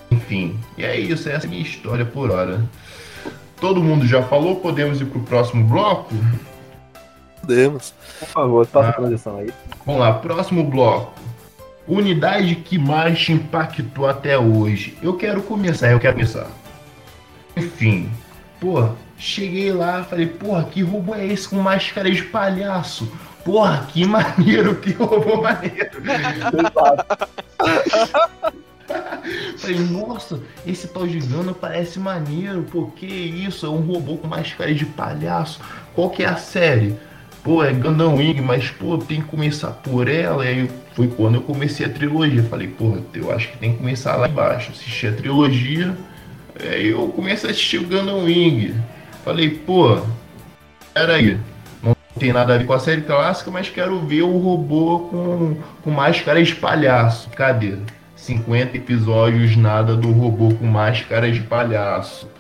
Speaker 1: Enfim, e é isso, essa é a minha história por hora. Todo mundo já falou, podemos ir pro próximo bloco?
Speaker 3: Podemos.
Speaker 2: Por favor, faça
Speaker 1: Ah.
Speaker 2: a transição aí.
Speaker 1: Vamos lá, próximo bloco. Unidade que mais te impactou até hoje. Eu quero começar, eu quero começar. Enfim, pô, cheguei lá, falei, porra, que robô é esse com máscara de palhaço? Porra, que maneiro, que robô maneiro. (laughs) Falei, nossa, esse tal de Gundam parece maneiro, pô, que isso? É um robô com máscara de palhaço. Qual que é a série? Pô, é Gundam Wing, mas pô, tem que começar por ela. E aí foi quando eu comecei a trilogia. Falei, pô, eu acho que tem que começar lá embaixo. Assisti a trilogia. Aí eu comecei a assistir o Gundam Wing. Falei, pô, peraí. Tem nada a ver com a série clássica, mas quero ver o robô com, com máscara de palhaço. Cadê? 50 episódios, nada do robô com máscara de palhaço.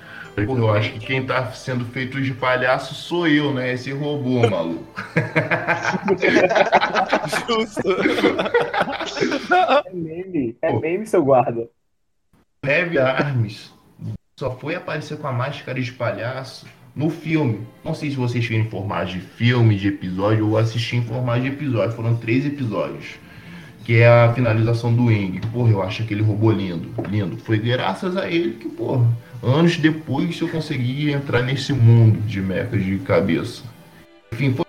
Speaker 1: Pô, eu acho que quem tá sendo feito de palhaço sou eu, né? Esse robô, maluco. (laughs)
Speaker 2: É meme, é meme, seu guarda.
Speaker 1: Heavy Arms só foi aparecer com a máscara de palhaço no filme. Não sei se vocês viram em formato de filme, de episódio, ou assisti em formato de episódio. Foram três episódios. Que é a finalização do Eng. Porra, eu acho aquele robô lindo. Lindo. Foi graças a ele que, porra, anos depois eu consegui entrar nesse mundo de mechas de cabeça. Enfim, foi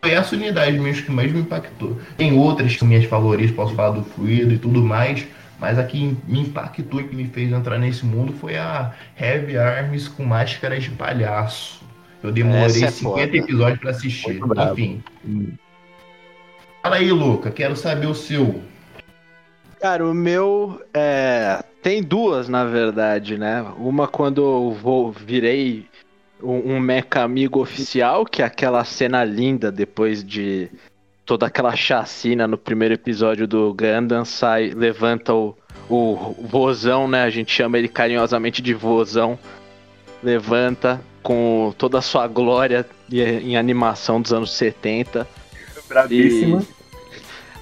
Speaker 1: foi essa unidade mesmo que mais me impactou. Tem outras que são minhas favoritas, posso falar do Fluido e tudo mais, mas a que me impactou e que me fez entrar nesse mundo foi a Heavy Arms com máscaras de palhaço. Eu demorei
Speaker 6: é
Speaker 1: 50
Speaker 6: foda.
Speaker 1: episódios pra assistir. Enfim. Fala aí, Luca, quero saber o seu.
Speaker 6: Cara, o meu é. Tem duas, na verdade, né? Uma quando eu vou, virei um, um mecha amigo oficial, que é aquela cena linda depois de toda aquela chacina no primeiro episódio do Gundam, sai, levanta o, o vozão, né? A gente chama ele carinhosamente de vozão. Levanta com toda a sua glória em em animação dos anos 70
Speaker 2: Bravíssima.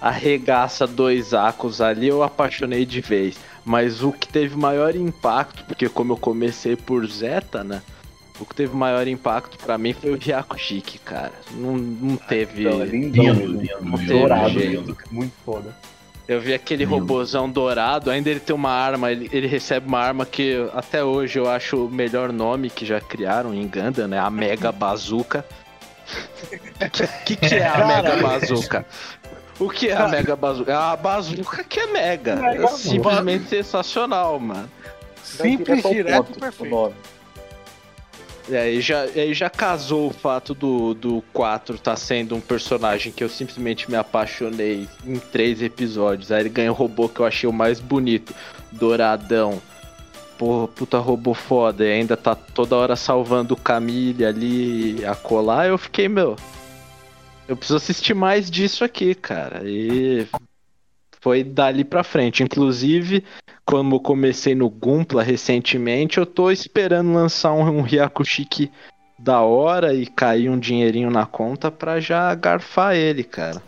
Speaker 6: arregaça dois acos ali, eu apaixonei de vez. Mas o que teve maior impacto, porque como eu comecei por Zeta, né? O que teve maior impacto pra mim foi o Hyakushiki, cara. Não, não teve.
Speaker 2: Então, é lindão
Speaker 1: Lindo, lindo, lindo,
Speaker 2: Dourado,
Speaker 6: lindo.
Speaker 2: lindo. Muito foda.
Speaker 6: Eu vi aquele
Speaker 1: Lindo.
Speaker 6: robozão dourado, ainda ele tem uma arma, ele, ele recebe uma arma que até hoje eu acho o melhor nome que já criaram em Gundam, né? A Mega Bazooka. O (laughs) que, que é a Mega (laughs) Bazooka? O que é a Mega Bazooka? É a bazooka que é mega. É simplesmente sensacional, mano.
Speaker 4: Simples,
Speaker 5: direto
Speaker 4: e
Speaker 5: o
Speaker 4: perfeito.
Speaker 5: Nome.
Speaker 6: E aí já, já casou o fato do, do 4 tá sendo um personagem que eu simplesmente me apaixonei em três episódios. Aí ele ganha o robô que eu achei o mais bonito, douradão. Porra, puta robô foda, e ainda tá toda hora salvando o Camille ali a colar. Eu fiquei, meu. Eu preciso assistir mais disso aqui, cara. E foi dali pra frente. Inclusive, como eu comecei no Gumpla recentemente, eu tô esperando lançar um, um da hora e cair um dinheirinho na conta pra já garfar ele, cara.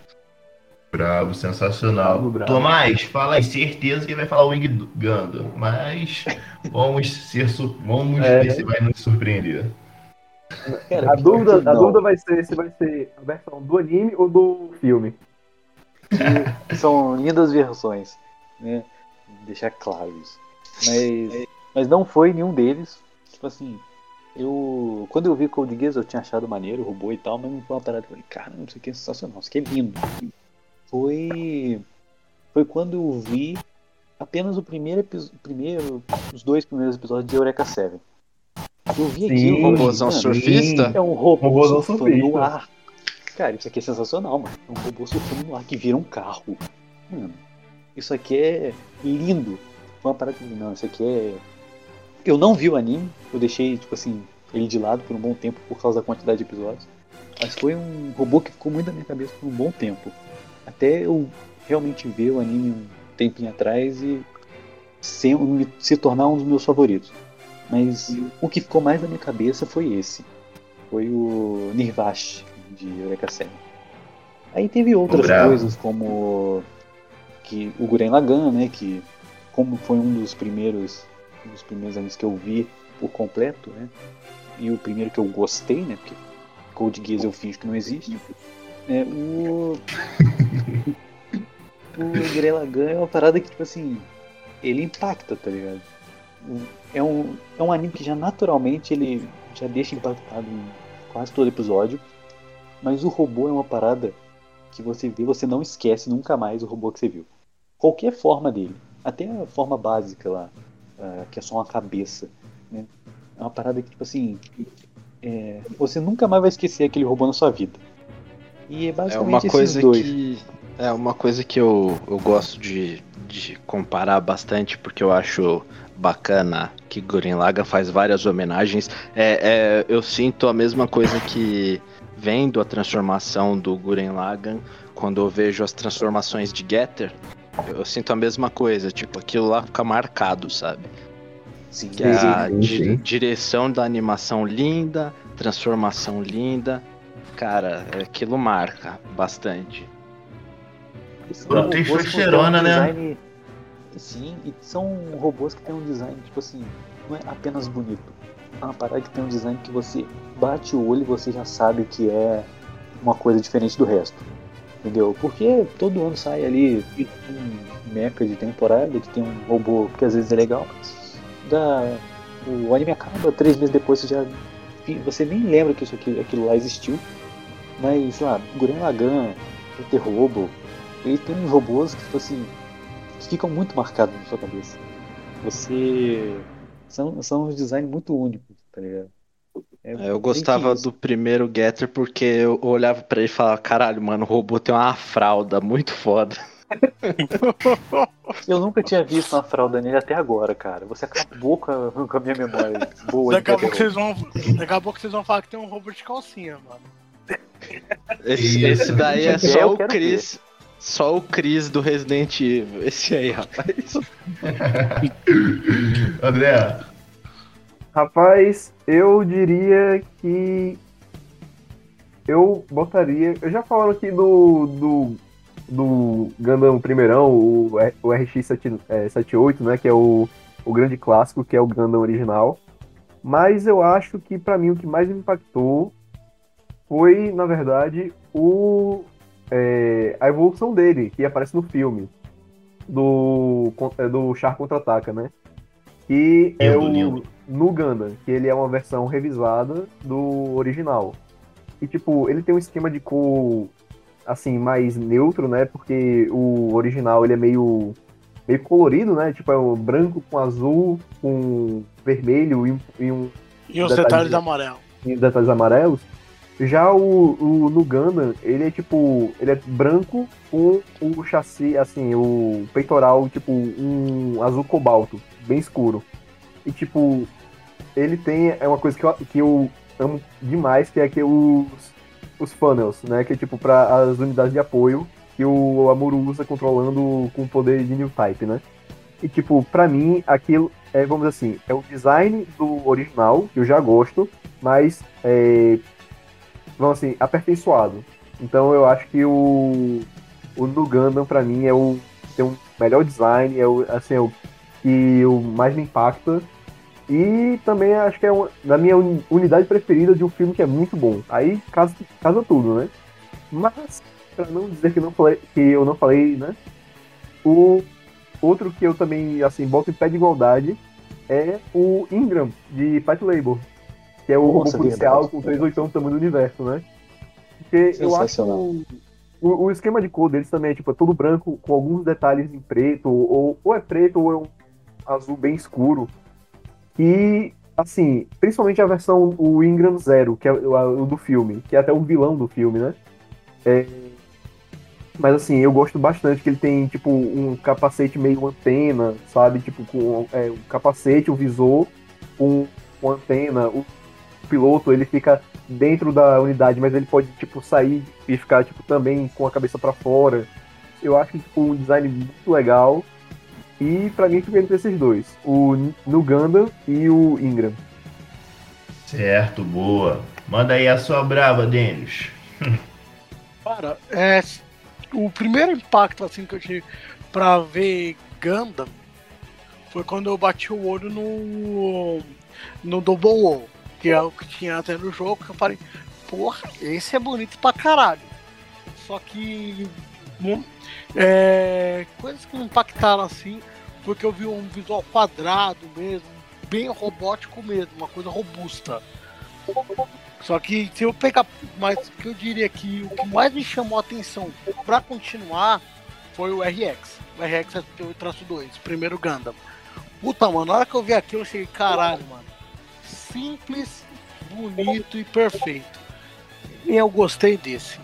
Speaker 1: Bravo, sensacional.
Speaker 2: Bravo, bravo.
Speaker 1: Tomás, fala aí, certeza que vai falar o Wing Gundam, mas vamos ser su- vamos
Speaker 2: É.
Speaker 1: ver se vai nos surpreender.
Speaker 5: Cara,
Speaker 2: A dúvida, a dúvida vai ser se vai ser a versão do anime ou do filme.
Speaker 5: São lindas versões, né? Deixar claro isso. Mas, mas não foi nenhum deles. Tipo assim, eu. Quando eu vi Code Geass eu tinha achado maneiro, o robô e tal, mas não foi uma parada que eu falei, caramba, isso aqui é sensacional, isso aqui é lindo. Foi. Foi quando eu vi apenas o primeiro episódio. Primeiro, os dois primeiros episódios de Eureka 7. Eu vi
Speaker 2: Sim,
Speaker 5: aquilo.
Speaker 6: Robôzão
Speaker 5: mano,
Speaker 6: surfista?
Speaker 5: É um robô
Speaker 2: Robôzão
Speaker 5: surfando no
Speaker 2: surfista.
Speaker 5: ar. Cara, isso aqui é sensacional, mano. É um robô surfando no ar que vira um carro. Mano, isso aqui é lindo. Uma parada que, não, isso aqui é. Eu não vi o anime, eu deixei, tipo assim, ele de lado por um bom tempo por causa da quantidade de episódios. Mas foi um robô que ficou muito na minha cabeça por um bom tempo. Até eu realmente ver o anime um tempinho atrás e se, se tornar um dos meus favoritos. Mas o que ficou mais na minha cabeça foi esse. Foi o Nirvash de Eureka 7. Aí teve outras
Speaker 1: Bravo.
Speaker 5: coisas como que o Guren Lagann, né, que como foi um dos primeiros um dos primeiros animes que eu vi por completo, né? E o primeiro que eu gostei, né, porque Code Geass eu finjo que não existe. É, o (laughs) o Guren Lagann é uma parada que tipo assim, ele impacta, tá ligado? É um, é um anime que já naturalmente ele já deixa impactado em quase todo episódio. Mas o robô é uma parada que você vê, você não esquece nunca mais o robô que você viu. Qualquer forma dele. Até a forma básica lá. ah, que é só uma cabeça. Né? É uma parada que, tipo assim, é, você nunca mais vai esquecer aquele robô na sua vida. E é
Speaker 6: É
Speaker 5: basicamente
Speaker 6: uma
Speaker 5: esses
Speaker 6: coisa
Speaker 5: dois.
Speaker 6: que. É uma coisa que eu, eu gosto de, de comparar bastante, porque eu acho bacana que Gurren Lagann faz várias homenagens. É, é, eu sinto a mesma coisa que vendo a transformação do Gurren Lagann, quando eu vejo as transformações de Getter, eu sinto a mesma coisa, tipo, aquilo lá fica marcado, sabe?
Speaker 5: Sim,
Speaker 6: Que é a
Speaker 2: sim,
Speaker 6: di-
Speaker 2: sim.
Speaker 6: direção da animação linda, transformação linda. Cara, aquilo marca bastante.
Speaker 1: Pô, tem
Speaker 5: um
Speaker 1: né?
Speaker 5: design- Sim, e são robôs que têm um design, tipo assim, não é apenas bonito. É uma parada que tem um design que você bate o olho e você já sabe que é uma coisa diferente do resto. Entendeu? Porque todo ano sai ali um mecha de temporada que tem um robô que às vezes é legal, mas da, o anime acaba, três meses depois você já. Você nem lembra que isso aqui, aquilo lá existiu. Mas, sei lá, Gurren Lagann, Peter Robo, ele tem uns robôs que, tipo assim, que ficam muito marcados na sua cabeça. Você. São, são uns designs muito únicos, tá ligado? É
Speaker 6: É, Eu gostava do primeiro Getter porque eu olhava pra ele e falava, caralho, mano, o robô tem uma fralda muito foda. (laughs)
Speaker 5: Eu nunca tinha visto uma fralda nele até agora, cara. Você acabou com a, com a minha memória boa
Speaker 4: Daqui a, pouco vocês vão, daqui a pouco vocês vão falar que tem um robô de calcinha, mano.
Speaker 6: Esse, esse daí é só
Speaker 5: eu
Speaker 6: o Chris. Só o Chris do Resident Evil. Esse aí, rapaz. (laughs)
Speaker 1: André,
Speaker 2: Rapaz, eu diria que eu botaria. Eu já falaram aqui do. do. do Gundam primeirão, o, o RX-78, né? Que é o, o grande clássico, que é o Gundam original. Mas eu acho que pra mim o que mais me impactou foi, na verdade, o. é, a evolução dele, que aparece no filme. Do, é, do Char Contra-Ataca, né? Que é
Speaker 1: Lindo,
Speaker 2: o
Speaker 1: lindo.
Speaker 2: No Gundam, que ele é uma versão revisada do original. E, tipo, ele tem um esquema de cor, assim, mais neutro, né? Porque o original, ele é meio, meio colorido, né? Tipo, é um branco com azul, com vermelho e, um- e um
Speaker 4: E os
Speaker 2: Detalhe
Speaker 4: detalhes
Speaker 2: de-
Speaker 4: amarelos.
Speaker 2: em detalhes amarelos. Já o, o no Gundam, ele é tipo, ele é branco com o chassi, assim, o peitoral, tipo, um azul cobalto, bem escuro. E tipo, ele tem, é uma coisa que eu, que eu amo demais, que é que os, os funnels, né, que é tipo para as unidades de apoio que o Amuro usa controlando com o poder de New Type, né. E tipo, pra mim, aquilo é, vamos dizer assim, é o design do original, que eu já gosto, mas é, vamos assim, aperfeiçoado. Então eu acho que o, o no Gundam pra mim é o tem um melhor design, é o assim, é o que o mais me impacta. E também acho que é uma, da minha uni- unidade preferida de um filme que é muito bom. Aí casa, casa tudo, né? Mas, pra não dizer que, não falei, que eu não falei, né? O outro que eu também, assim, boto em pé de igualdade é o Ingram, de Fight Labor. Que é o robô
Speaker 5: Nossa,
Speaker 2: policial
Speaker 5: verdade.
Speaker 2: com 3 oitão do tamanho do universo, né? Porque eu acho que
Speaker 5: Sensacional.
Speaker 2: o, o, o esquema de cor deles também é tipo, é todo branco com alguns detalhes em preto, ou, ou é preto ou é um azul bem escuro. E, assim, principalmente a versão, o Ingram Zero, que é o, do filme, que é até o vilão do filme, né? É, mas assim, eu gosto bastante que ele tem, tipo, um capacete meio antena, sabe? Tipo, com é, o capacete, o visor, com, antena. O piloto, ele fica dentro da unidade, mas ele pode, tipo, sair e ficar, tipo, também com a cabeça pra fora. Eu acho tipo, um design muito legal. E pra mim fica entre esses dois. O no Gundam e o Ingram.
Speaker 1: certo, boa. Manda aí a sua brava, Denis. (laughs)
Speaker 4: Cara, é, o primeiro impacto assim que eu tive pra ver Gundam foi quando eu bati o olho no no Double O, que é o que tinha até no jogo, que eu falei, porra, esse é bonito pra caralho. Só que é, coisas que me impactaram assim foi que eu vi um visual quadrado mesmo, bem robótico mesmo, uma coisa robusta. Só que se eu pegar, mas o que eu diria que o que mais me chamou a atenção pra continuar foi o RX. O RX 78-2, primeiro Gundam. Puta, mano, na hora que eu vi aquilo, eu cheguei, caralho, mano. Simples, bonito e perfeito. E eu gostei desse.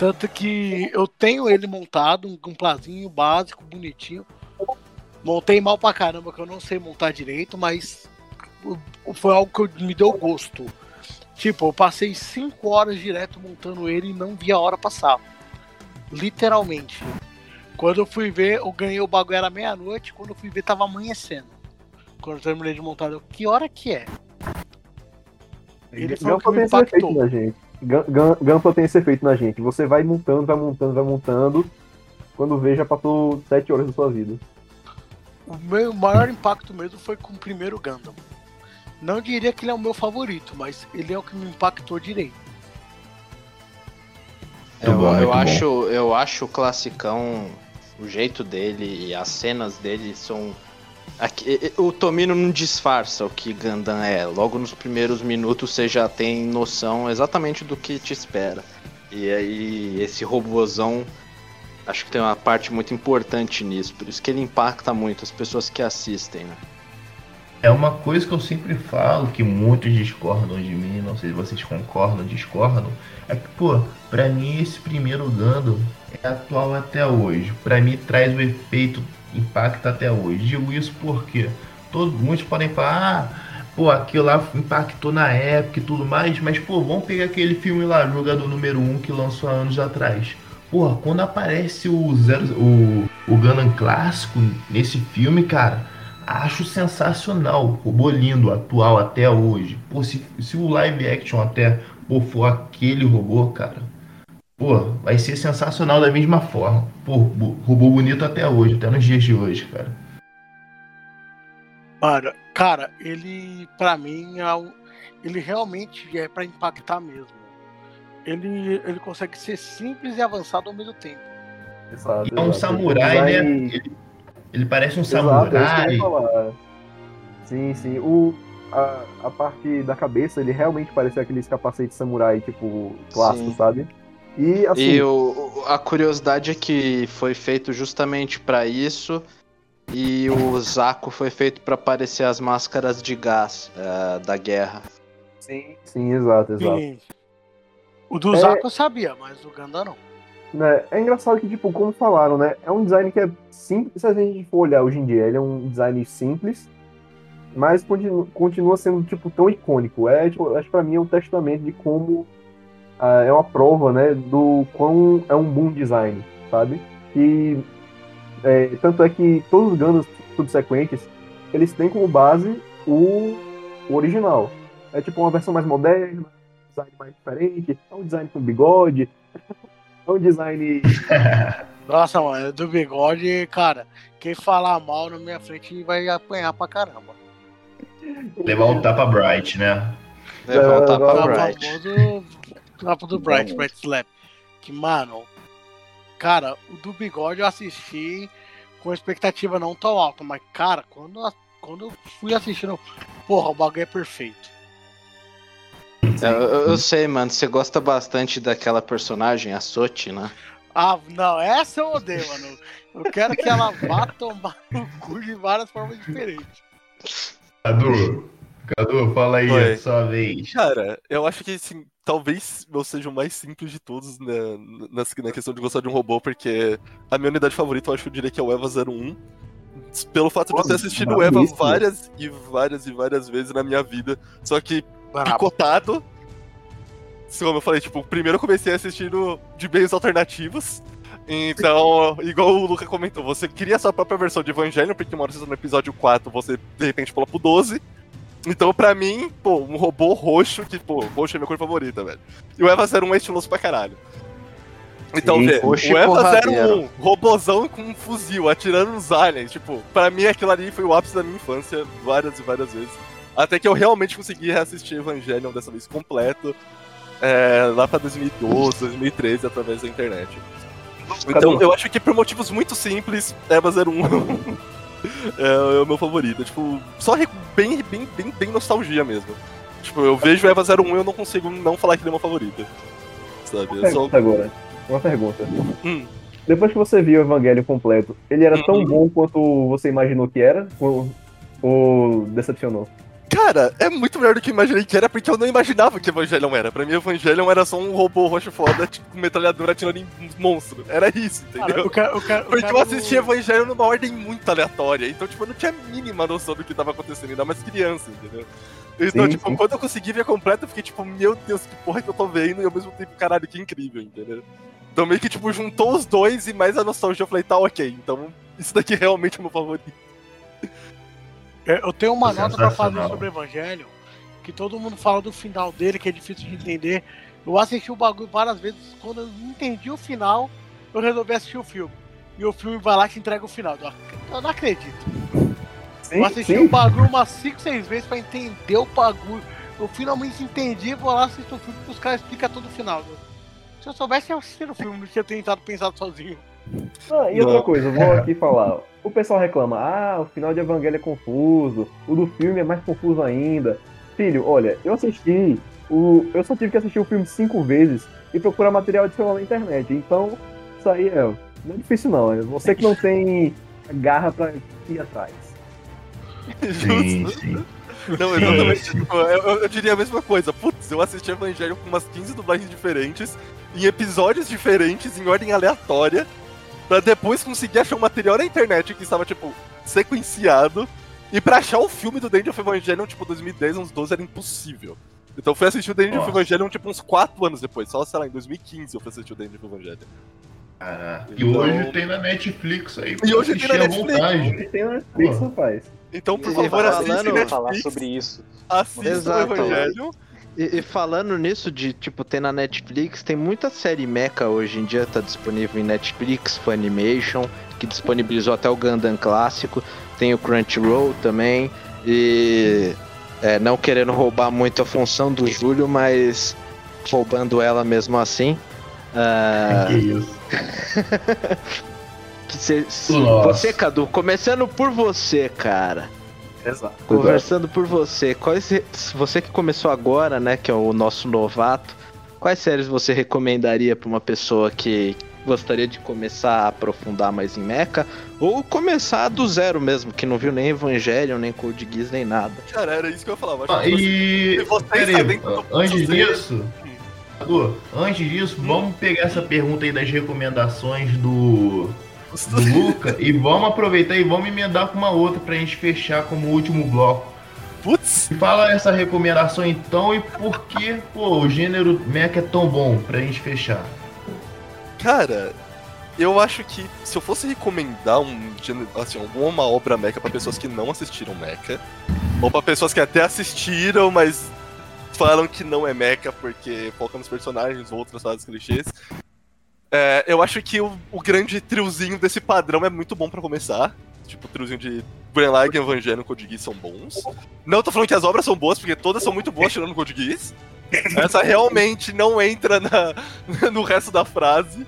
Speaker 4: Tanto que eu tenho ele montado, um, um plazinho básico, bonitinho. Montei mal pra caramba, que eu não sei montar direito, mas foi algo que me deu gosto. Tipo, eu passei 5 horas direto montando ele e não vi a hora passar. Literalmente. Quando eu fui ver, eu ganhei o bagulho era meia-noite, quando eu fui ver tava amanhecendo. Quando eu terminei de montar, eu, que hora que é? Ele foi o que me impactou.
Speaker 2: gente. Gun- tem esse efeito na gente. Você vai montando, vai montando, vai montando. Quando vê, já passou 7 horas da sua vida.
Speaker 4: O meu maior impacto mesmo foi com o primeiro Gundam. Não diria que ele é o meu favorito, mas ele é o que me impactou direito.
Speaker 1: Muito
Speaker 7: eu,
Speaker 1: bom,
Speaker 7: eu
Speaker 1: bom.
Speaker 7: acho, eu acho o classicão, o jeito dele e as cenas dele são. Aqui- o Tomino não disfarça o que Gundam é. Logo nos primeiros minutos você já tem noção exatamente do que te espera. E aí esse robozão acho que tem uma parte muito importante nisso. Por isso que ele impacta muito as pessoas que assistem, né?
Speaker 1: É uma coisa que eu sempre falo, que muitos discordam de mim, não sei se vocês concordam discordam, é que, pô, pra mim esse primeiro Gundam é atual até hoje. Pra mim traz o efeito, impacta até hoje. Digo isso porque todos, muitos podem falar, ah, pô, aquilo lá impactou na época e tudo mais, mas, pô, vamos pegar aquele filme lá, Jogador Número 1, que lançou há anos atrás. Porra, quando aparece o, zero, o, o Gundam clássico nesse filme, cara, Acho sensacional, robô lindo, atual até hoje. Pô, se, se o live action até pô, for aquele robô, cara, pô, vai ser sensacional da mesma forma. Pô, robô bonito até hoje, até nos dias de hoje, cara.
Speaker 4: Cara, cara, ele, pra mim, é um- ele realmente é pra impactar mesmo. Ele, ele consegue ser simples e avançado ao mesmo tempo.
Speaker 2: Exato,
Speaker 1: É um
Speaker 2: exato.
Speaker 1: samurai, né?
Speaker 2: Design-
Speaker 1: Ele, ele parece um
Speaker 2: Exato, é
Speaker 1: samurai.
Speaker 2: Sim, sim. O, a, a parte da cabeça, ele realmente parecia aqueles capacetes samurai, tipo, clássico,
Speaker 7: Sim.
Speaker 2: sabe? E assim,
Speaker 7: E o, a curiosidade é que foi feito justamente pra isso. E o Zaco foi feito pra parecer as máscaras de gás eh, da guerra.
Speaker 2: sim, sim, exato, exato.
Speaker 4: Sim. O do
Speaker 2: É-
Speaker 4: Zaku eu sabia, mas o Ganda não.
Speaker 2: Né, É engraçado que, tipo, como falaram, né? É um design que é simples, se a gente for olhar hoje em dia, ele é um design simples, mas continua, continua sendo, tipo, tão icônico. É, tipo, acho que pra mim é um testamento de como é uma prova, né, do quão é um bom design, sabe? E é, tanto é que todos os Gundams subsequentes, eles têm como base o, o original. É tipo uma versão mais moderna, um design mais diferente, é um design com bigode, (laughs) é um design (laughs)
Speaker 4: Nossa, mano, do bigode, cara, quem falar mal na minha frente vai apanhar pra caramba.
Speaker 1: Levar um tapa bright, né?
Speaker 7: Levar um tapa
Speaker 2: Agora-
Speaker 4: O
Speaker 7: bright.
Speaker 4: famoso do Bright. Bright Slap. Que, mano, cara, o do bigode eu assisti com expectativa não tão alta, mas, cara, quando, a- quando eu fui assistindo, porra, o bagulho é perfeito.
Speaker 7: Eu, eu- eu sei, mano, você gosta bastante daquela personagem, a Sochi, né?
Speaker 4: Ah, não, essa eu odeio, mano. Eu quero que ela vá tomar no cu de várias formas diferentes.
Speaker 1: Cadu, Cadu, fala aí,
Speaker 3: Oi.
Speaker 1: sua vez.
Speaker 3: Cara, eu acho que assim, talvez eu seja o mais simples de todos né, nessa, na questão de gostar de um robô, porque a minha unidade favorita eu acho que eu diria que é o EVA 01. Pelo fato de eu ter assistido o EVA várias e várias e várias vezes na minha vida. Só que
Speaker 4: Brabo.
Speaker 3: picotado. Como eu falei, tipo, primeiro eu comecei assistindo de meios alternativos. Então, igual o Luca comentou, você cria a sua própria versão de Evangelion, porque uma hora você tá no episódio 4, você de repente pula pro 12. Então, pra mim, pô, um robô roxo, que, pô, roxo é minha cor favorita, velho. E o Eva 01 é estiloso pra caralho. Então, vê, o Eva
Speaker 7: porradeiro.
Speaker 3: 01, robozão com um fuzil, atirando nos aliens, tipo, pra mim aquilo ali foi o ápice da minha infância, várias e várias vezes. Até que eu realmente consegui reassistir Evangelion dessa vez completo, é, lá pra 2012, 2013, através da internet. Então,
Speaker 2: Cadu.
Speaker 3: eu acho que por motivos muito simples, Eva 01 (laughs) é, é o meu favorito. Tipo, só bem, bem, bem, bem nostalgia mesmo. Tipo, eu vejo Eva 01 e eu não consigo não falar que ele é meu favorito. Sabe?
Speaker 2: Uma
Speaker 3: Eu só...
Speaker 2: pergunta agora. Uma pergunta.
Speaker 3: Hum.
Speaker 2: Depois que você viu o Evangelho completo, ele era tão
Speaker 3: Uhum.
Speaker 2: bom quanto você imaginou que era? Ou Ou decepcionou?
Speaker 3: Cara, é muito melhor do que eu imaginei que era, porque eu não imaginava que Evangelion era. Pra mim, Evangelion era só um robô roxo foda, tipo, com metralhadora atirando em uns monstros. Era isso, entendeu?
Speaker 4: Cara, o cara, o cara, o
Speaker 3: Porque
Speaker 4: cara
Speaker 3: eu assisti
Speaker 4: não-
Speaker 3: Evangelho numa ordem muito aleatória, então, tipo, eu não tinha a mínima noção do que tava acontecendo, ainda mais criança, entendeu? Então,
Speaker 2: Sim,
Speaker 3: tipo,
Speaker 2: sim.
Speaker 3: quando eu consegui ver completo, eu fiquei tipo, meu Deus, que porra que eu tô vendo, e ao mesmo tempo, caralho, que incrível, entendeu? Então, meio que, tipo, juntou os dois e mais a nostalgia, eu falei, tá, ok, então, isso daqui realmente é meu favorito.
Speaker 4: É, Eu tenho uma nota pra fazer sobre o Evangelho, que todo mundo fala do final dele, que é difícil de entender. Eu assisti o bagulho várias vezes, quando eu não entendi o final, eu resolvi assistir o filme. E o filme vai lá e te entrega o final. Eu, não acredito.
Speaker 2: Sim,
Speaker 4: Eu assisti
Speaker 2: sim.
Speaker 4: o bagulho umas 5, 6 vezes pra entender o bagulho. Eu finalmente entendi, vou lá assistir o filme que os caras explicam todo o final. Se eu soubesse, eu assistir o filme, não tinha tentado pensar sozinho.
Speaker 2: Ah, e outra coisa, vou (laughs) aqui falar. O pessoal reclama, ah, o final de Evangelho é confuso, o do filme é mais confuso ainda. Filho, olha, eu assisti, o, eu só tive que assistir o filme cinco vezes e procurar material adicional na internet. Então, isso aí é, não é difícil não, é você que não (laughs) tem garra pra ir atrás.
Speaker 1: Sim,
Speaker 3: Justo.
Speaker 1: sim.
Speaker 3: Não, exatamente.
Speaker 1: sim.
Speaker 3: Tipo, eu, eu- eu diria a mesma coisa. Putz, eu assisti Evangelho com umas 15 dublagens diferentes, em episódios diferentes, em ordem aleatória, pra depois conseguir achar um material na internet que estava, tipo, sequenciado. E pra achar o filme do Danger of Evangelion, tipo, 2010, uns 12, era impossível. Então eu fui assistir o Danger of
Speaker 1: Nossa.
Speaker 3: Evangelion, tipo, uns 4 anos depois. Só, sei lá, em 2015 eu fui assistir o Danger of Evangelion.
Speaker 1: Caraca. E
Speaker 3: Então-
Speaker 1: hoje tem na Netflix aí.
Speaker 3: E hoje tem na Netflix.
Speaker 1: vontade.
Speaker 2: E tem na Netflix, rapaz.
Speaker 3: Então, por
Speaker 7: E
Speaker 3: favor,
Speaker 7: falando-
Speaker 3: assistam
Speaker 5: Vamos falar
Speaker 3: Netflix,
Speaker 5: sobre isso.
Speaker 3: assistam o
Speaker 7: Exato.
Speaker 6: E, e falando nisso de, tipo, ter na Netflix, tem muita série mecha hoje em dia, tá disponível em Netflix, Funimation, que disponibilizou até o Gundam clássico, tem o Crunchyroll também, e é, não querendo roubar muito a função do Júlio, mas roubando ela mesmo assim. ah,
Speaker 1: Que isso. (laughs)
Speaker 6: se- você, Cadu, começando por você, cara.
Speaker 2: Exato.
Speaker 6: Conversando por você, quais você que começou agora, né, que é o nosso novato, quais séries você recomendaria pra uma pessoa que gostaria de começar a aprofundar mais em Mecha ou começar do zero mesmo, que não viu nem Evangelion, nem Code Geass, nem nada?
Speaker 3: Cara, era isso que eu falava.
Speaker 1: Ah, e.
Speaker 3: Você
Speaker 1: Peraí, antes disso. Antes disso, vamos pegar essa pergunta aí das recomendações do, do Luca e vamos aproveitar e vamos emendar com uma outra pra gente fechar como último bloco.
Speaker 3: Putz,
Speaker 1: Fala essa recomendação então e por que pô, o gênero mecha é tão bom pra gente fechar.
Speaker 3: cara, eu acho que se eu fosse recomendar um gênero- assim, alguma obra mecha pra pessoas que não assistiram mecha, ou pra pessoas que até assistiram, mas falam que não é mecha porque foca nos personagens ou outras frases clichês. É, eu acho que o, o grande triozinho desse padrão é muito bom pra começar. Tipo, o triozinho de Gurren Lagann, Evangelion e Code Geass são bons. Não tô falando que as obras são boas, porque todas são muito boas tirando Code Geass. Essa realmente não entra na, (laughs) no resto da frase.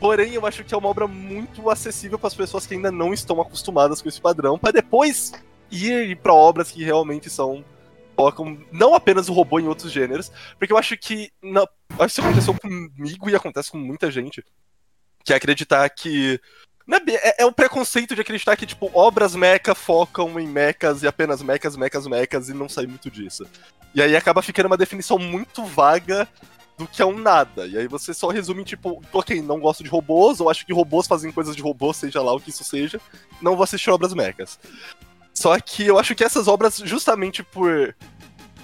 Speaker 3: Porém, eu acho que é uma obra muito acessível para as pessoas que ainda não estão acostumadas com esse padrão, para depois ir para obras que realmente são colocam não apenas o robô em outros gêneros, porque eu acho que na, acho que isso aconteceu comigo e acontece com muita gente, que é acreditar que não é, é, o preconceito de acreditar que tipo obras mecha focam em mechas e apenas mechas, mechas, mechas e não sai muito disso. E aí acaba ficando uma definição muito vaga do que é um nada. E aí você só resume, tipo, ok, não gosto de robôs, ou acho que robôs fazem coisas de robôs, seja lá o que isso seja, não vou assistir obras mechas. Só que eu acho que essas obras, justamente por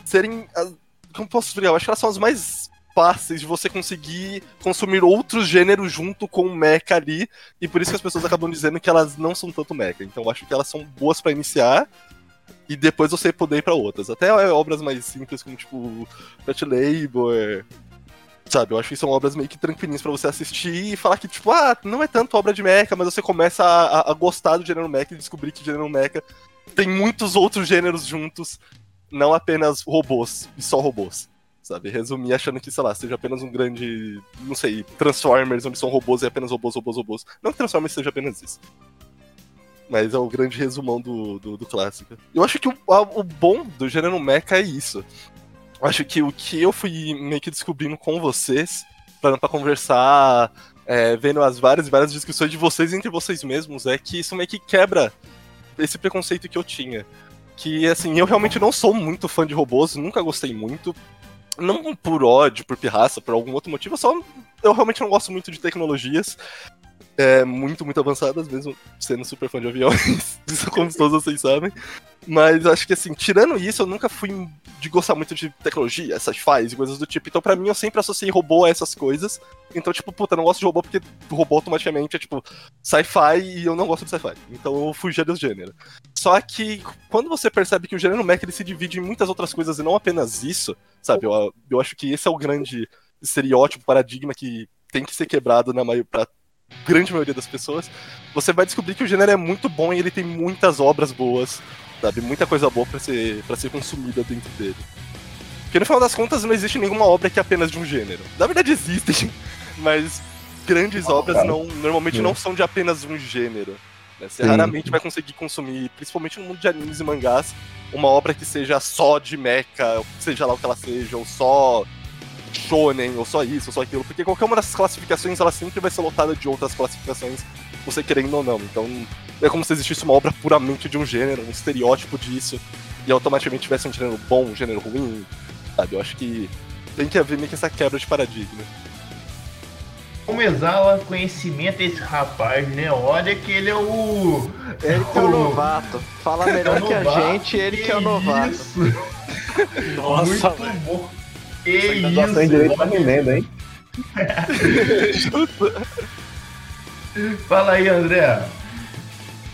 Speaker 3: serem. ah, Como posso explicar? Eu acho que elas são as mais fáceis de você conseguir consumir outros gêneros junto com o mecha ali, e por isso que as pessoas acabam dizendo que elas não são tanto mecha. Então eu acho que elas são boas pra iniciar, e depois você poder ir pra outras. Até é, obras mais simples, como tipo Pet Labor, sabe? Eu acho que são obras meio que tranquilinhas pra você assistir e falar que, tipo, ah, não é tanto obra de mecha, mas você começa a, a- a gostar do gênero mecha e descobrir que gênero mecha tem muitos outros gêneros juntos, não apenas robôs, e só robôs. Sabe? Resumir achando que, sei lá, seja apenas um grande, não sei, Transformers, onde são robôs e apenas robôs, robôs, robôs. Não que Transformers seja apenas isso. Mas é o grande resumão do, do, do clássico. Eu acho que o, a- o bom do gênero mecha é isso. Eu acho que o que eu fui meio que descobrindo com vocês, pra conversar, é, vendo as várias e várias discussões de vocês entre vocês mesmos, é que isso meio que quebra esse preconceito que eu tinha. que, assim, eu realmente não sou muito fã de robôs, nunca gostei muito. Não por ódio, por pirraça, por algum outro motivo, só eu realmente não gosto muito de tecnologias é, muito, muito avançadas, mesmo sendo super fã de aviões, isso (laughs) como todos vocês sabem. Mas acho que assim, tirando isso, eu nunca fui de gostar muito de tecnologia, sci-fi e coisas do tipo. Então, pra mim, eu sempre associei robô a essas coisas. Então, tipo, puta, não gosto de robô porque robô automaticamente é tipo sci-fi e eu não gosto de sci-fi. Então eu fugi do gênero. Só que quando você percebe que o gênero Mac ele se divide em muitas outras coisas e não apenas isso, sabe? Eu, eu acho que esse é o grande estereótipo, paradigma que tem que ser quebrado na maior, pra grande maioria das pessoas, você vai descobrir que o gênero é muito bom e ele tem muitas obras boas, sabe? Muita coisa boa para ser, pra ser consumida dentro dele. Porque no final das contas não existe nenhuma obra que é apenas de um gênero. Na verdade existem, (laughs) mas grandes oh, obras não, normalmente Sim. não são de apenas um gênero. Né? Você Sim. raramente vai conseguir consumir, principalmente no mundo de animes e mangás, uma obra que seja só de mecha, seja lá o que ela seja, ou só shonen, ou só isso, ou só aquilo, porque qualquer uma dessas classificações ela sempre vai ser lotada de outras classificações, você querendo ou não. Então, é como se existisse uma obra puramente de um gênero, um estereótipo disso, e automaticamente tivesse um gênero bom, um gênero ruim, sabe? Eu acho que tem que haver meio que essa quebra de paradigma.
Speaker 1: Como exala conhecimento esse rapaz, né? Olha que ele é o.
Speaker 6: Ele que é o novato. Fala (laughs) melhor é que a gente, ele que, que é o novato. Isso.
Speaker 1: Nossa, Muito bom. Que
Speaker 2: isso, direito tá rendendo, hein? (laughs) (laughs)
Speaker 1: Fala aí, André.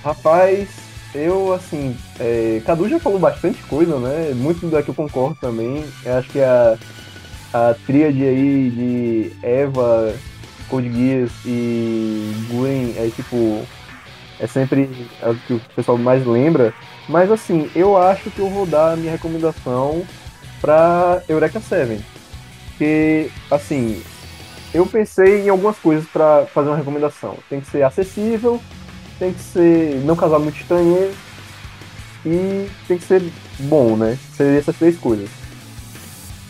Speaker 2: Rapaz, eu, assim, é, Cadu já falou bastante coisa, né? Muito daqui eu concordo também. Eu acho que a, a tríade aí de Eva, Code Geass e Gwen é tipo. É sempre o que o pessoal mais lembra. Mas assim, eu acho que eu vou dar a minha recomendação para Eureka 7. Que, assim, eu pensei em algumas coisas para fazer uma recomendação. Tem que ser acessível, tem que ser não causar muito estranho e tem que ser bom, né? Seriam essas três coisas.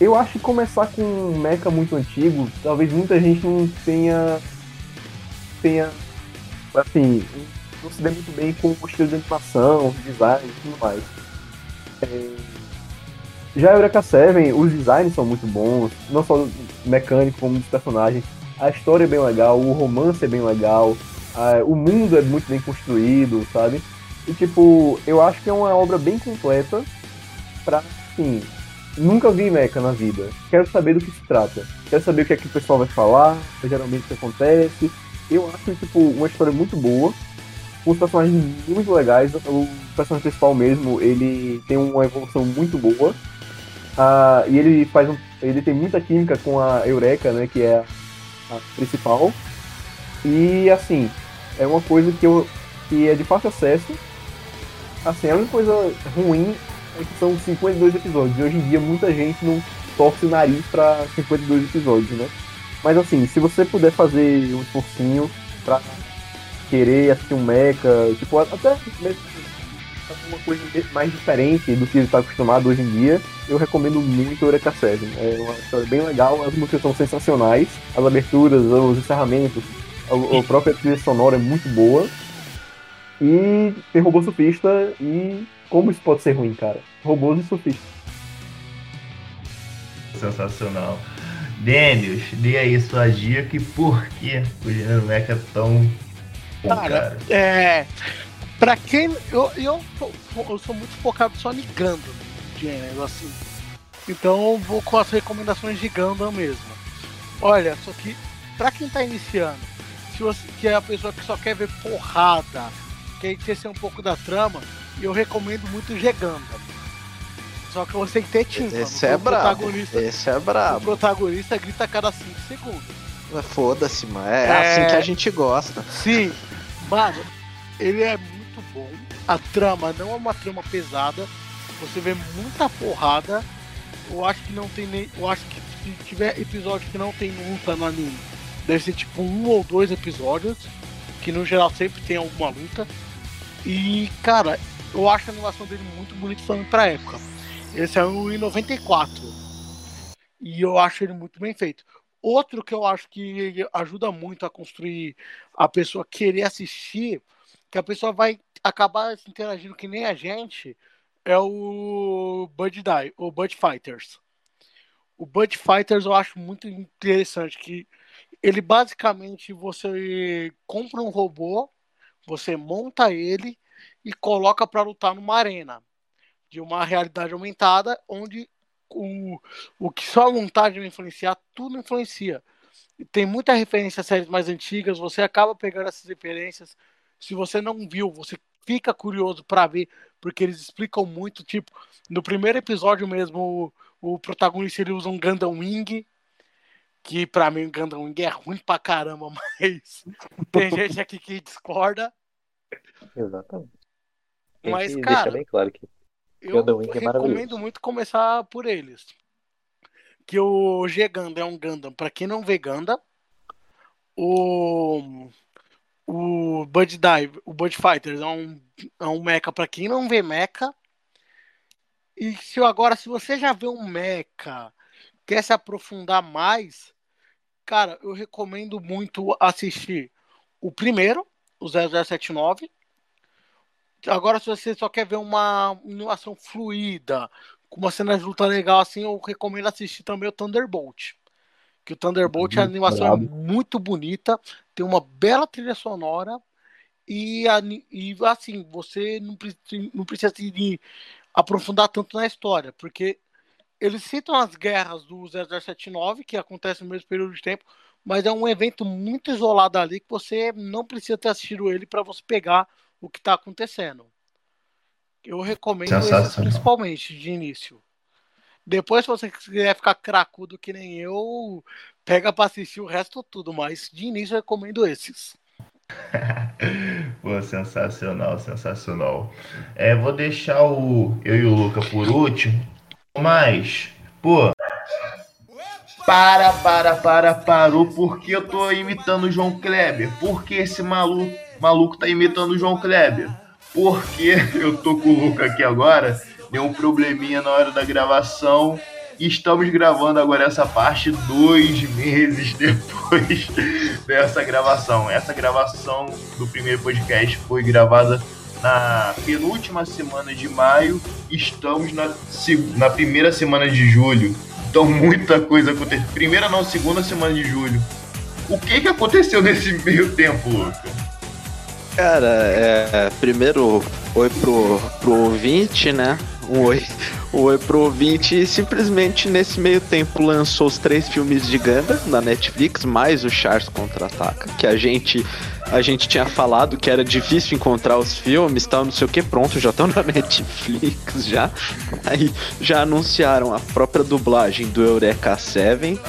Speaker 2: Eu acho que começar com um mecha muito antigo, talvez muita gente não tenha tenha assim, não se dê muito bem com o estilo de animação, design e tudo mais. É, já Eureka 7, os designs são muito bons, não só mecânico como dos personagens. A história é bem legal, o romance é bem legal, a, o mundo é muito bem construído, sabe? E tipo, eu acho que é uma obra bem completa pra, assim, nunca vi Mecha na vida. Quero saber do que se trata. Quero saber o que é que o pessoal vai falar, geralmente o que acontece. Eu acho, tipo, uma história muito boa, com os personagens muito legais. O personagem principal mesmo, ele tem uma evolução muito boa. Uh, e ele faz um, ele tem muita química com a Eureka, né, que é a principal. E assim, é uma coisa que, eu, que é de fácil acesso. Assim, a única coisa ruim é que são 52 episódios. E hoje em dia muita gente não torce o nariz para 52 episódios, né? Mas assim, se você puder fazer um esforcinho pra querer assistir um mecha, tipo, até mesmo uma coisa mais diferente do que ele está acostumado hoje em dia, eu recomendo muito Eureka 7. É uma história bem legal, as músicas são sensacionais, as aberturas, os encerramentos, a, a própria trilha sonora é muito boa. E tem robô surfista e como isso pode ser ruim, cara? Robôs e surfistas.
Speaker 1: Sensacional. Daniels, dê aí sua dica e por que o gênero mecha é tão.
Speaker 4: Cara, cara, é. Pra quem. Eu, eu, eu sou muito focado só em Gundam, gênero, assim. Então eu vou com as recomendações de Gundam mesmo. Olha, só que pra quem tá iniciando, se você que é a pessoa que só quer ver porrada, quer esquecer um pouco da trama, eu recomendo muito o G-Gundam. Só que você tem que ter tinta.
Speaker 6: Esse é brabo. Esse é brabo.
Speaker 4: O protagonista grita a cada 5 segundos.
Speaker 6: Foda-se, mano. É, é, assim que a gente gosta.
Speaker 4: Sim. Mano, ele é muito bom. A trama não é uma trama pesada. Você vê muita porrada. Eu acho que não tem nem. Eu acho que se tiver episódio que não tem luta no anime, deve ser tipo um ou dois episódios. Que no geral sempre tem alguma luta. E, cara, eu acho a animação dele muito bonita falando pra época. Ele saiu em 94. E eu acho ele muito bem feito. Outro que eu acho que ajuda muito a construir a pessoa querer assistir que a pessoa vai acabar se interagindo que nem a gente é o Bud Die, o Bud Fighters. O Bud Fighters eu acho muito interessante que ele basicamente você compra um robô, você monta ele e coloca para lutar numa arena de uma realidade aumentada onde o, o que só a montagem vai influenciar, tudo influencia. Tem muita referência a séries mais antigas, você acaba pegando essas referências. Se você não viu, você fica curioso para ver, porque eles explicam muito. Tipo, no primeiro episódio mesmo, o, o protagonista ele usa um Gundam Wing, que para mim o Gundam Wing é ruim pra caramba, (laughs) mas tem gente aqui que discorda.
Speaker 5: Exatamente. Tem
Speaker 4: Mas,
Speaker 5: que
Speaker 4: cara,
Speaker 5: bem claro que
Speaker 4: Eu
Speaker 5: é
Speaker 4: recomendo muito começar por eles. Que o G Gundam é um Gundam para quem não vê Gundam. O o Bud Dive, o Bud Fighters é um é um mecha para quem não vê mecha. E se agora se você já vê um mecha, quer se aprofundar mais, cara, eu recomendo muito assistir o primeiro, o 0079. Agora, se você só quer ver uma animação fluida, com uma cena de luta legal assim, eu recomendo assistir também o Thunderbolt. Que o Thunderbolt, a
Speaker 2: Uhum,
Speaker 4: animação
Speaker 2: brabo.
Speaker 4: é muito bonita, tem uma bela trilha sonora e, e, assim, você não, não precisa se aprofundar tanto na história, porque eles citam as guerras do 0079, que acontecem no mesmo período de tempo, mas é um evento muito isolado ali que você não precisa ter assistido ele para você pegar o que está acontecendo. Eu recomendo esses principalmente de início. Depois, se você quiser ficar cracudo que nem eu, pega para assistir o resto tudo, mas de início eu recomendo esses. (laughs)
Speaker 1: Pô, sensacional, sensacional. É, vou deixar o eu e o Luca por último, mas, pô, para, para, para, parou, porque eu tô imitando o João Kleber? Por que esse maluco, maluco tá imitando o João Kleber? Porque (laughs) eu tô com o Luca aqui agora, deu um probleminha na hora da gravação. e Estamos gravando agora essa parte dois meses (laughs) depois dessa gravação. Essa gravação do primeiro podcast foi gravada na penúltima semana de maio. Estamos na, na primeira semana de julho. Então muita coisa aconteceu. Primeira não, segunda semana de julho. O que, que aconteceu nesse meio tempo, Luca?
Speaker 6: Cara, é, primeiro, oi pro, pro ouvinte, né? Um oi, um oi pro ouvinte. E simplesmente nesse meio tempo lançou os três filmes de Ganda na Netflix, mais o Charles Contra-Ataca, que a gente, a gente tinha falado que era difícil encontrar os filmes, tal, não sei o que, pronto, já estão na (laughs) Netflix já. Aí já anunciaram a própria dublagem do Eureka 7,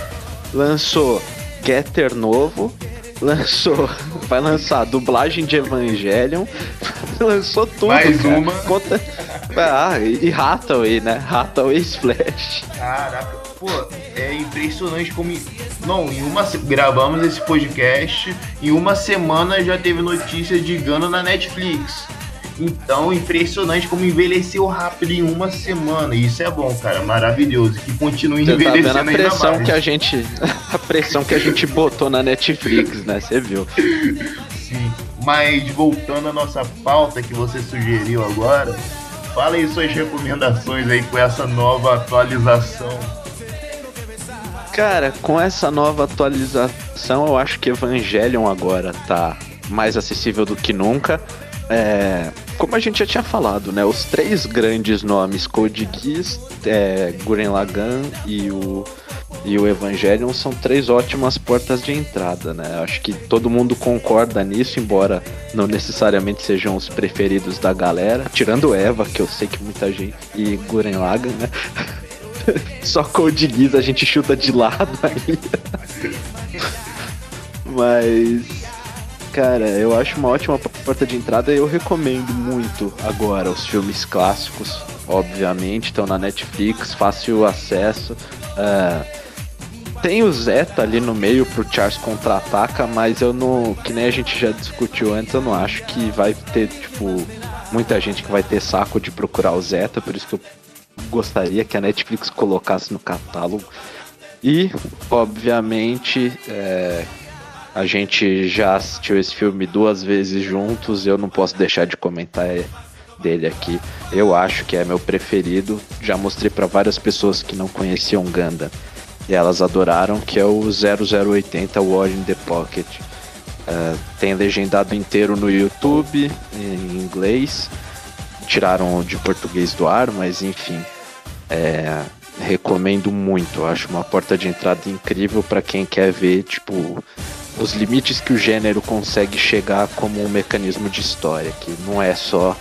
Speaker 6: lançou Getter novo, lançou, vai lançar dublagem de Evangelion, (laughs) lançou tudo,
Speaker 1: Mais
Speaker 6: cara.
Speaker 1: uma.
Speaker 6: Conta, ah, e, Hathaway, né? Hathaway Splash.
Speaker 1: Caraca, pô, é impressionante como. Não, em uma. Gravamos esse podcast, em uma semana já teve notícia de Gano na Netflix. Então, impressionante como envelheceu rápido em uma semana. E isso é bom, cara, maravilhoso. Que continue
Speaker 6: Você tá vendo a
Speaker 1: envelhecendo
Speaker 6: pressão que a gente. (laughs) A pressão que a gente botou na Netflix, né? Você viu.
Speaker 1: Sim. Mas voltando à nossa pauta que você sugeriu agora, fala aí suas recomendações aí com essa nova atualização.
Speaker 6: Cara, com essa nova atualização, eu acho que Evangelion agora tá mais acessível do que nunca. É, como a gente já tinha falado, né? Os três grandes nomes, Code Geass, é, Gurren Lagann e o, e o Evangelion, são três ótimas portas de entrada, né? Acho que todo mundo concorda nisso, embora não necessariamente sejam os preferidos da galera. Tirando Eva, que eu sei que muita gente, e Gurren Lagann, né? (laughs) Só Code Geass a gente chuta de lado ainda. (laughs) Mas, cara, eu acho uma ótima porta de entrada e eu recomendo muito agora os filmes clássicos, obviamente, estão na Netflix, fácil acesso. É, tem o Zeta ali no meio pro Charles contra-ataca, mas eu não. Que nem a gente já discutiu antes, eu não acho que vai ter, tipo, muita gente que vai ter saco de procurar o Zeta, por isso que eu gostaria que a Netflix colocasse no catálogo. E, obviamente, é, a gente já assistiu esse filme duas vezes juntos, eu não posso deixar de comentar é, dele aqui. Eu acho que é meu preferido. Já mostrei para várias pessoas que não conheciam Gundam e elas adoraram, que é o 0080 War in the Pocket. Uh, tem legendado inteiro no YouTube, em inglês. Tiraram de português do ar, mas enfim. É, recomendo muito. Acho uma porta de entrada incrível para quem quer ver, tipo, os limites que o gênero consegue chegar como um mecanismo de história, que não é só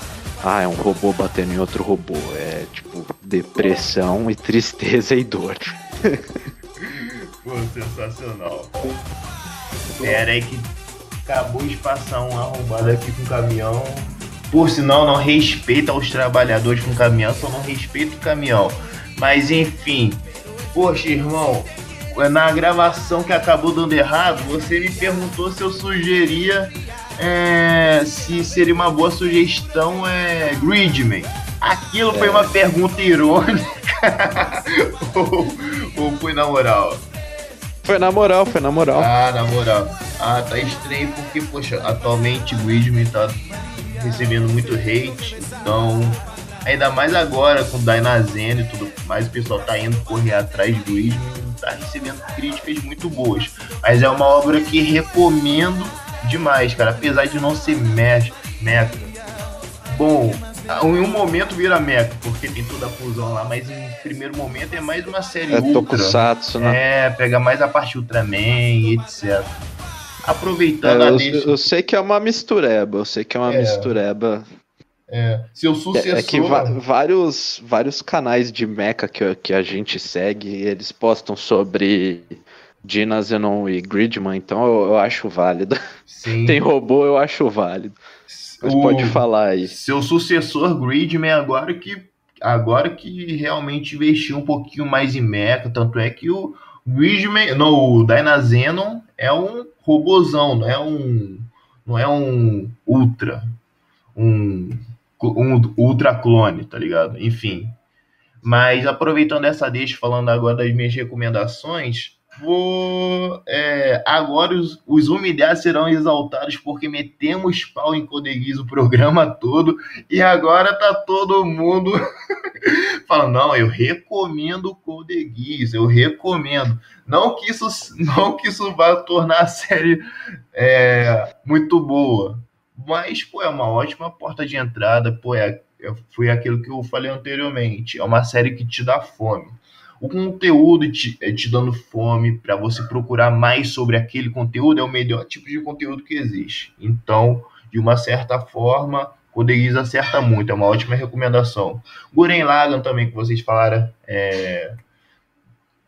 Speaker 6: ah, é um robô batendo em outro robô, é tipo depressão e tristeza e dor. (laughs)
Speaker 1: Pô, sensacional. Pera aí que acabou de passar um arrombado aqui com o caminhão. Por sinal, não respeita os trabalhadores com caminhão, só não respeita o caminhão. Mas enfim, poxa, irmão, na gravação que acabou dando errado, você me perguntou se eu sugeria é, se seria uma boa sugestão é, Gridman. Aquilo é. foi uma pergunta irônica (laughs) ou, ou foi na moral?
Speaker 6: Foi na moral, foi na moral.
Speaker 1: Ah, na moral. Ah, tá estranho porque, poxa, atualmente Gridman tá recebendo muito hate, então ainda mais agora com o Dainazeno e tudo mais, o pessoal tá indo correr atrás do Ismo, tá recebendo críticas muito boas. Mas é uma obra que recomendo demais, cara, apesar de não ser mecha. Bom, em um momento vira mecha, porque tem toda a fusão lá, mas em primeiro momento é mais uma série
Speaker 6: é
Speaker 1: ultra.
Speaker 6: Tokusatsu, né?
Speaker 1: É, pega mais a parte Ultraman etc. Aproveitando
Speaker 6: é,
Speaker 1: a
Speaker 6: eu,
Speaker 1: deixa...
Speaker 6: eu sei que é uma mistureba, eu sei que é uma
Speaker 1: É.
Speaker 6: mistureba.
Speaker 1: É, seu sucessor.
Speaker 6: É, é que vários, vários canais de mecha que, que a gente segue, eles postam sobre Dina Zenon e Gridman, então eu, eu acho válido.
Speaker 1: Sim. (laughs)
Speaker 6: Tem robô, eu acho válido. Mas
Speaker 1: O-
Speaker 6: pode falar aí.
Speaker 1: Seu sucessor Gridman agora que agora que realmente investiu um pouquinho mais em mecha, tanto é que o Gridman, não, o Dynazenon é um robozão, não é um não é um ultra, um um ultra clone, tá ligado? Enfim. Mas aproveitando essa deixa, falando agora das minhas recomendações, vou. é, agora os, os umilhados serão exaltados porque metemos pau em Codeguiz o programa todo e agora tá todo mundo (laughs) falando: não, eu recomendo Codeguiz, eu recomendo. Não que isso, não que isso vá tornar a série é, muito boa, mas pô, é uma ótima porta de entrada. Pô, é, é- foi aquilo que eu falei anteriormente: é uma série que te dá fome o conteúdo te, eh, te dando fome para você procurar mais sobre aquele conteúdo é o melhor tipo de conteúdo que existe. Então, de uma certa forma, Codeguiz acerta muito, é uma ótima recomendação. Guren Lagan também, que vocês falaram, é,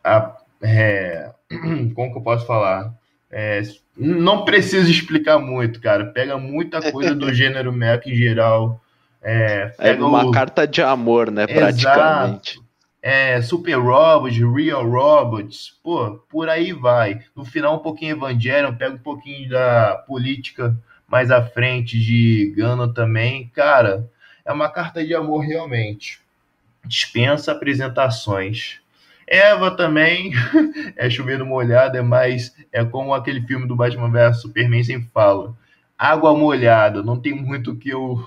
Speaker 1: a- é, (clears throat) como que eu posso falar? É, não preciso explicar muito, cara. Pega muita coisa do (laughs) gênero mecha em geral. É,
Speaker 6: É uma
Speaker 1: o-
Speaker 6: carta de amor, né,
Speaker 1: Exato.
Speaker 6: praticamente.
Speaker 1: é, Super Robots, Real Robots, pô, por aí vai. No final, um pouquinho Evangelion, pega um pouquinho da política mais à frente de Gano também. Cara, é uma carta de amor realmente. Dispensa apresentações. Eva também (laughs) é chovendo molhado, é mais. É como aquele filme do Batman vs Superman sem fala. Água molhada, não tem muito o que eu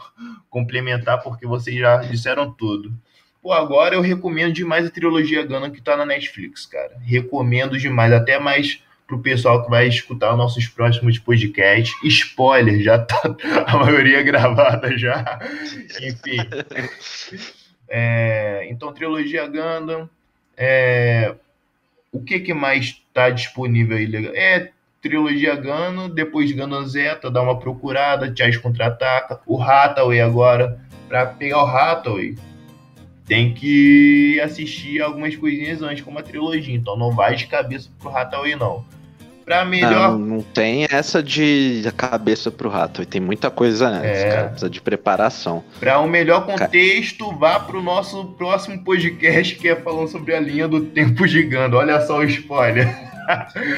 Speaker 1: complementar porque vocês já disseram tudo. Pô, agora eu recomendo demais a trilogia Gundam que tá na Netflix, cara. Recomendo demais, até mais pro pessoal que vai escutar nossos próximos podcasts. Spoiler, já tá (laughs) a maioria gravada já. (laughs) Enfim. É, então, trilogia Gundam. É, o que, que mais tá disponível aí? É trilogia Gundam, depois Gundam Zeta, dá uma procurada, Chaz contra-ataca. O Hathaway agora, pra pegar o Hathaway, tem que assistir algumas coisinhas antes, como a trilogia. Então não vai de cabeça pro Hathaway, não. Pra melhor.
Speaker 6: Não, não tem essa de cabeça pro rato. Tem muita coisa antes,
Speaker 1: É.
Speaker 6: cara. Precisa de preparação.
Speaker 1: Para um melhor contexto, vá pro nosso próximo podcast, que é falando sobre a linha do tempo gigante. Olha só o spoiler.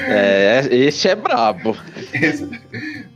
Speaker 6: É, esse é brabo.
Speaker 1: Esse-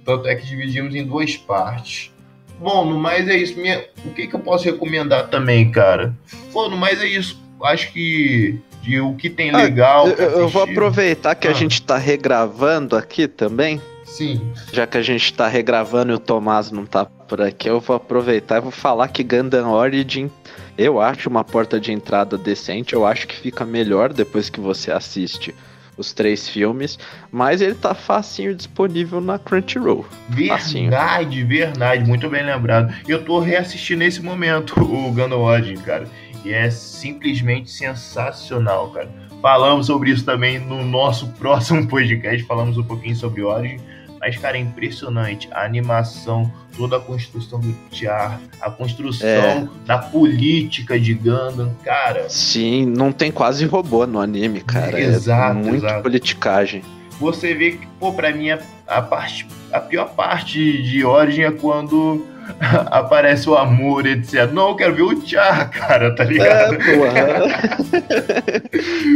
Speaker 1: Tanto é que dividimos em duas partes. Bom, no mais é isso. Minha... O que, que eu posso recomendar também, cara? Pô, no mais é isso. Acho que de o que tem
Speaker 6: Ah,
Speaker 1: legal.
Speaker 6: Eu,
Speaker 1: pra
Speaker 6: eu vou aproveitar que
Speaker 1: Ah.
Speaker 6: a gente tá regravando aqui também.
Speaker 1: Sim.
Speaker 6: Já que a gente tá regravando e o Tomás não tá por aqui, eu vou aproveitar e vou falar que Gundam Origin eu acho uma porta de entrada decente. Eu acho que fica melhor depois que você assiste os três filmes, mas ele tá facinho disponível na Crunchyroll. Facinho.
Speaker 1: Verdade, verdade, muito bem lembrado. Eu tô reassistindo nesse momento (laughs) o Gundam Origin, cara, e é simplesmente sensacional, cara. Falamos sobre isso também no nosso (laughs) próximo podcast, falamos um pouquinho sobre Origin, mas, cara, é impressionante. A animação, toda a construção do Char, a construção
Speaker 6: É.
Speaker 1: da política de Gundam, cara.
Speaker 6: Sim, não tem quase robô no anime, cara.
Speaker 1: Exato,
Speaker 6: é muito
Speaker 1: exato.
Speaker 6: politicagem.
Speaker 1: Você vê que, pô, pra mim, a, a parte, a pior parte de Origin é quando (laughs) aparece o amor, etc. Não, eu quero ver o Char, cara, tá ligado?
Speaker 6: É.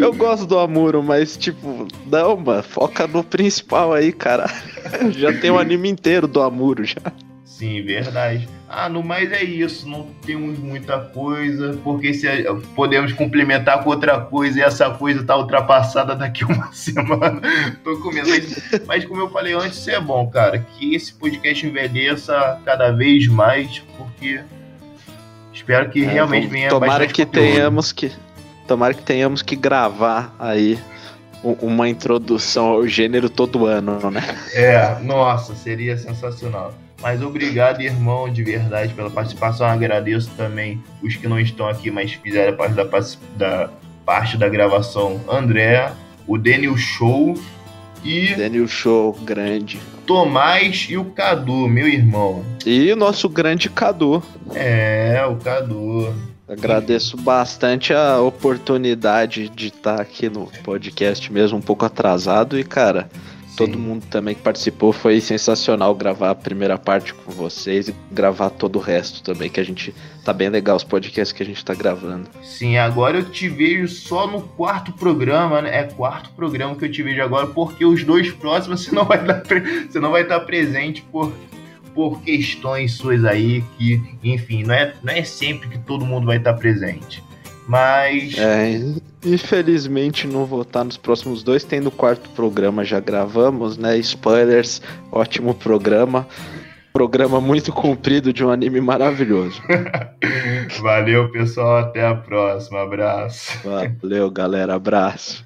Speaker 6: Eu gosto do Amuro, mas tipo, não, mano, foca no principal aí, cara. Já tem um anime inteiro do Amuro já.
Speaker 1: Sim, verdade. Ah, no mais é isso, não temos muita coisa, porque se podemos complementar com outra coisa e essa coisa tá ultrapassada daqui uma (laughs) semana. Tô com medo. Mas, como eu falei antes, isso é bom, cara, que esse podcast envelheça cada vez mais, porque espero que realmente venha
Speaker 6: É, Tomara que
Speaker 1: conteúdo.
Speaker 6: tenhamos que. Tomara que tenhamos que gravar aí uma introdução ao gênero todo ano, né?
Speaker 1: É, nossa, seria sensacional. Mas obrigado, irmão, de verdade, pela participação. Agradeço também os que não estão aqui, mas fizeram parte da, da parte da gravação. André, o Daniel Show e
Speaker 6: Daniel Show grande.
Speaker 1: Tomás e o Cadu, meu irmão.
Speaker 6: E o nosso grande Cadu.
Speaker 1: É, o Cadu.
Speaker 6: Agradeço bastante a oportunidade de estar aqui no podcast mesmo, um pouco atrasado. E, cara, todo mundo também que participou foi sensacional gravar a primeira parte com vocês e gravar todo o resto também, que a gente tá bem legal os podcasts que a gente tá gravando.
Speaker 1: Sim, agora eu te vejo só no quarto programa, né? É quarto programa que eu te vejo agora, porque os dois próximos você não vai estar, pre- você não vai estar presente por, por questões suas aí, que, enfim, não é, não é sempre que todo mundo vai estar presente. Mas
Speaker 6: É, infelizmente não vou estar nos próximos dois, tem no quarto programa já gravamos, né? Spoilers, ótimo programa. Programa muito comprido de um anime maravilhoso. (laughs)
Speaker 1: valeu, pessoal. Até a próxima. Abraço.
Speaker 6: Valeu, galera. Abraço.